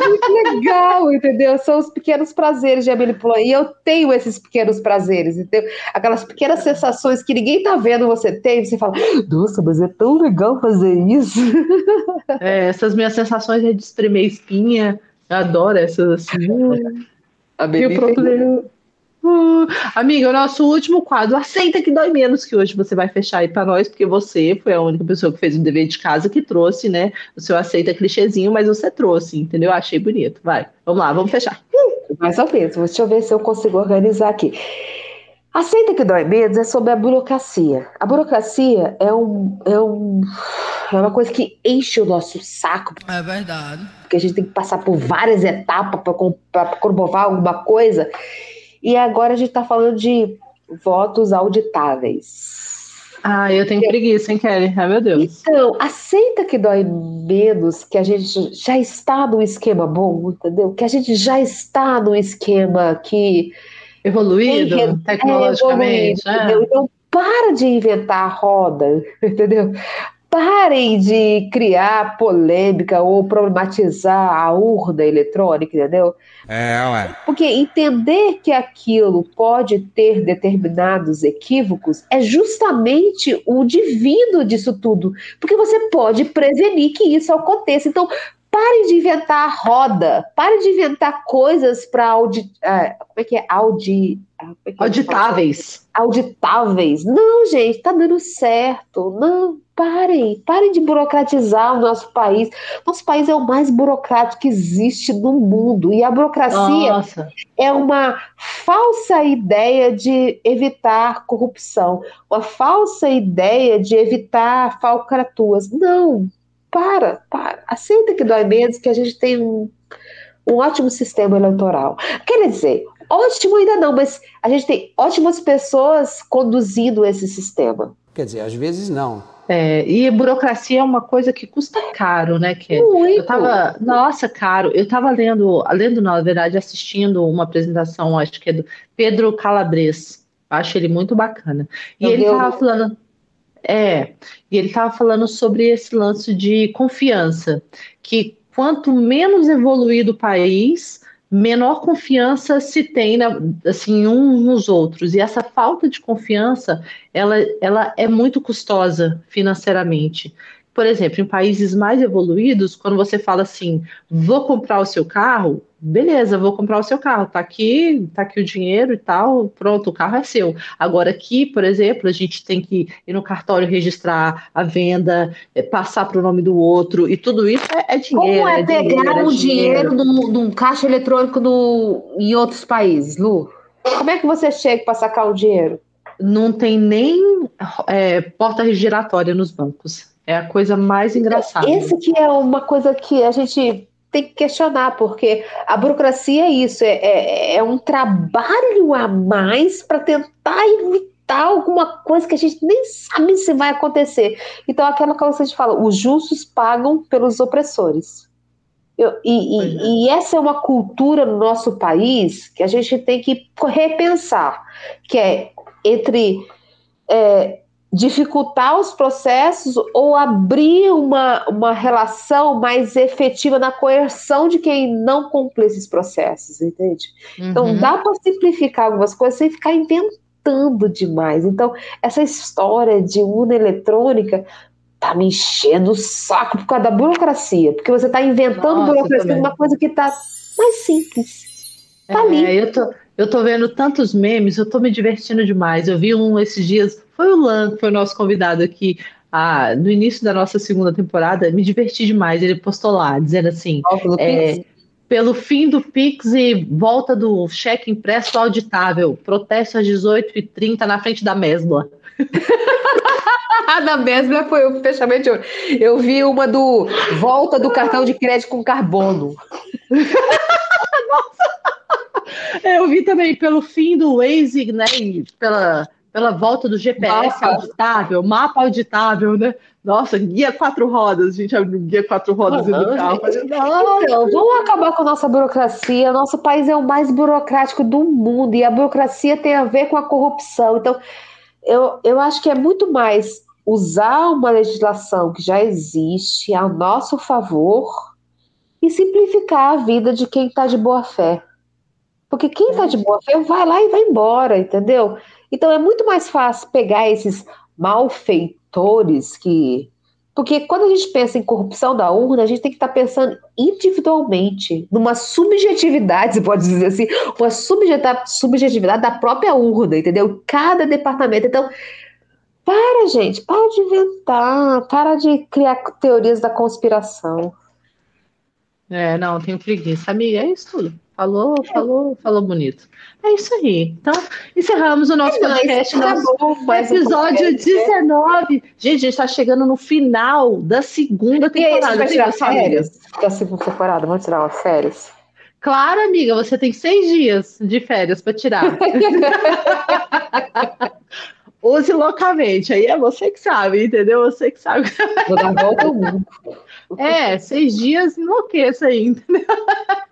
Muito legal, entendeu? São os pequenos prazeres de Amelie Poulain. E eu tenho esses pequenos prazeres, entendeu? Aquelas pequenas sensações que ninguém tá vendo você tem, você fala, nossa, mas é tão legal fazer isso. É, essas minhas sensações é de espremer espinha. Eu adoro essas assim. A e o problema. Uh, amiga, o nosso último quadro, aceita que dói menos, que hoje você vai fechar aí para nós, porque você foi a única pessoa que fez o dever de casa que trouxe, né? O seu aceita clichêzinho, mas você trouxe, entendeu? Achei bonito. Vai, vamos lá, vamos fechar. Mais ou menos, deixa eu ver se eu consigo organizar aqui. Aceita que dói menos é sobre a burocracia. A burocracia é, um, é, um, é uma coisa que enche o nosso saco. É verdade. Porque a gente tem que passar por várias etapas para comprovar alguma coisa. E agora a gente está falando de votos auditáveis. Ah, eu tenho preguiça, hein, Kelly? Ai, meu Deus. Então, aceita que dói menos, que a gente já está num esquema bom, entendeu? Que a gente já está num esquema que. Evoluído, tem, tecnologicamente. É evoluído, é. Então, para de inventar a roda, entendeu? Parem de criar polêmica ou problematizar a urna eletrônica, entendeu? É, ué. Porque entender que aquilo pode ter determinados equívocos é justamente o divino disso tudo. Porque você pode prevenir que isso aconteça. Então, parem de inventar roda, parem de inventar coisas para audi... Uh, como é que é? Audi... É que Auditáveis. Auditáveis. Não, gente, tá dando certo. Não, Parem, parem de burocratizar o nosso país. Nosso país é o mais burocrático que existe no mundo. E a burocracia Nossa. é uma falsa ideia de evitar corrupção, uma falsa ideia de evitar falcatuas. Não, para, para. Aceita que dói menos, que a gente tem um, um ótimo sistema eleitoral. Quer dizer, ótimo ainda não, mas a gente tem ótimas pessoas conduzindo esse sistema. Quer dizer, às vezes não. É, e burocracia é uma coisa que custa caro, né, Kelly? Muito. Eu tava, nossa, caro. Eu tava lendo, lendo, na verdade, assistindo uma apresentação, acho que é do Pedro Calabres. Acho ele muito bacana. E Meu ele Deus. tava falando, é, e ele tava falando sobre esse lance de confiança, que quanto menos evoluído o país, menor confiança se tem na, assim uns nos outros. E essa falta de confiança ela, ela é muito custosa financeiramente por exemplo, em países mais evoluídos, quando você fala assim, vou comprar o seu carro, beleza, vou comprar o seu carro, tá aqui, tá aqui o dinheiro e tal, pronto, o carro é seu. Agora aqui, por exemplo, a gente tem que ir no cartório registrar a venda, é, passar para o nome do outro, e tudo isso é, é dinheiro. Como é, é pegar dinheiro, é o dinheiro de um caixa eletrônico no, em outros países, Lu? Como é que você chega para sacar o dinheiro? Não tem nem é, porta giratória nos bancos. É a coisa mais engraçada. Esse que é uma coisa que a gente tem que questionar, porque a burocracia é isso, é, é, é um trabalho a mais para tentar evitar alguma coisa que a gente nem sabe se vai acontecer. Então, aquela coisa que a gente fala, os justos pagam pelos opressores. Eu, e, e, é. e, essa é uma cultura no nosso país que a gente tem que repensar, que é entre é, dificultar os processos ou abrir uma, uma relação mais efetiva na coerção de quem não cumpre esses processos, entende? Então, uhum. Então dá para simplificar algumas coisas sem ficar inventando demais. Então, essa história de urna eletrônica tá me enchendo o saco por causa da burocracia, porque você está inventando Nossa, burocracia uma coisa que tá mais simples. Tá é, ali. Eu tô, eu tô vendo tantos memes, eu tô me divertindo demais. Eu vi um esses dias foi o Lan, que foi o nosso convidado aqui, ah, no início da nossa segunda temporada, me diverti demais. Ele postou lá, dizendo assim: é, pelo fim do Pix e volta do cheque impresso auditável, protesto às 18h30 na frente da Mesbla. da Mesbla foi o fechamento de hoje. Eu vi uma do volta do cartão de crédito com carbono. Nossa! Eu vi também pelo fim do Waze, né? Pela, pela volta do GPS mapa. auditável, mapa auditável, né? Nossa, guia quatro rodas, gente, guia quatro rodas uhum, do carro. Então, vamos acabar com a nossa burocracia. Nosso país é o mais burocrático do mundo e a burocracia tem a ver com a corrupção. Então, eu, eu acho que é muito mais usar uma legislação que já existe a nosso favor e simplificar a vida de quem está de boa fé. Porque quem está de boa fé vai lá e vai embora, entendeu? Então é muito mais fácil pegar esses malfeitores que. Porque quando a gente pensa em corrupção da urna, a gente tem que estar tá pensando individualmente, numa subjetividade, você pode dizer assim, uma subjetividade da própria urna, entendeu? Cada departamento. Então, para, gente, para de inventar, para de criar teorias da conspiração. É, não, tenho preguiça. Amiga, é isso tudo. Falou, falou, falou bonito. É isso aí. Então, encerramos o nosso é, podcast, nosso bom, episódio um 19. Gente, a gente está chegando no final da segunda temporada. Vai tirar férias da segunda temporada? Vamos tirar umas férias? Claro, amiga, você tem seis dias de férias para tirar. Use loucamente, aí é você que sabe, entendeu? Você que sabe. Vou dar volta ao mundo. É, seis dias enlouqueça aí, entendeu?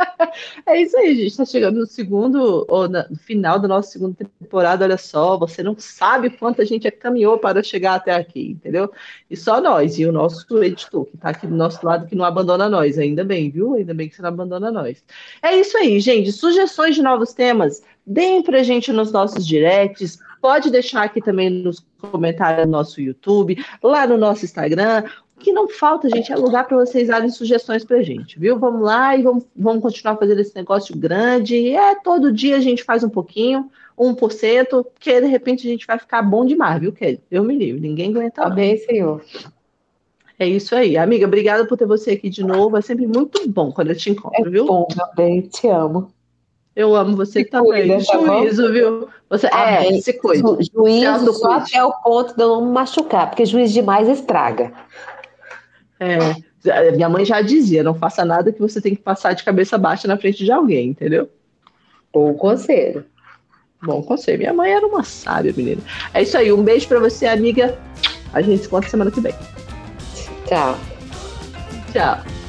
É isso aí, gente. Está chegando no segundo, ou no final da nossa segunda temporada. Olha só, você não sabe quanta gente caminhou para chegar até aqui, entendeu? E só nós, e o nosso editor, que está aqui do nosso lado, que não abandona nós. Ainda bem, viu? Ainda bem que você não abandona nós. É isso aí, gente. Sugestões de novos temas, deem pra gente nos nossos directs. Pode deixar aqui também nos comentários do nosso YouTube, lá no nosso Instagram que não falta, gente, é lugar para vocês darem sugestões para gente, viu? Vamos lá e vamos, vamos continuar fazendo esse negócio grande. E é todo dia a gente faz um pouquinho, 1%, que de repente a gente vai ficar bom demais, viu, Kelly? Eu me livro, ninguém aguenta. Tá bem, senhor. É isso aí. Amiga, obrigada por ter você aqui de novo. É sempre muito bom quando eu te encontro, é viu? Bom, também, te amo. Eu amo você se também. Cuida, tá juízo, viu? Você, é, se cuida. Juízo só até o ponto de eu não me machucar, porque juiz demais estraga. É, minha mãe já dizia, não faça nada que você tem que passar de cabeça baixa na frente de alguém, entendeu? Bom conselho. Bom conselho. Minha mãe era uma sábia, menina. É isso aí. Um beijo para você, amiga. A gente se encontra semana que vem. Tchau. Tchau.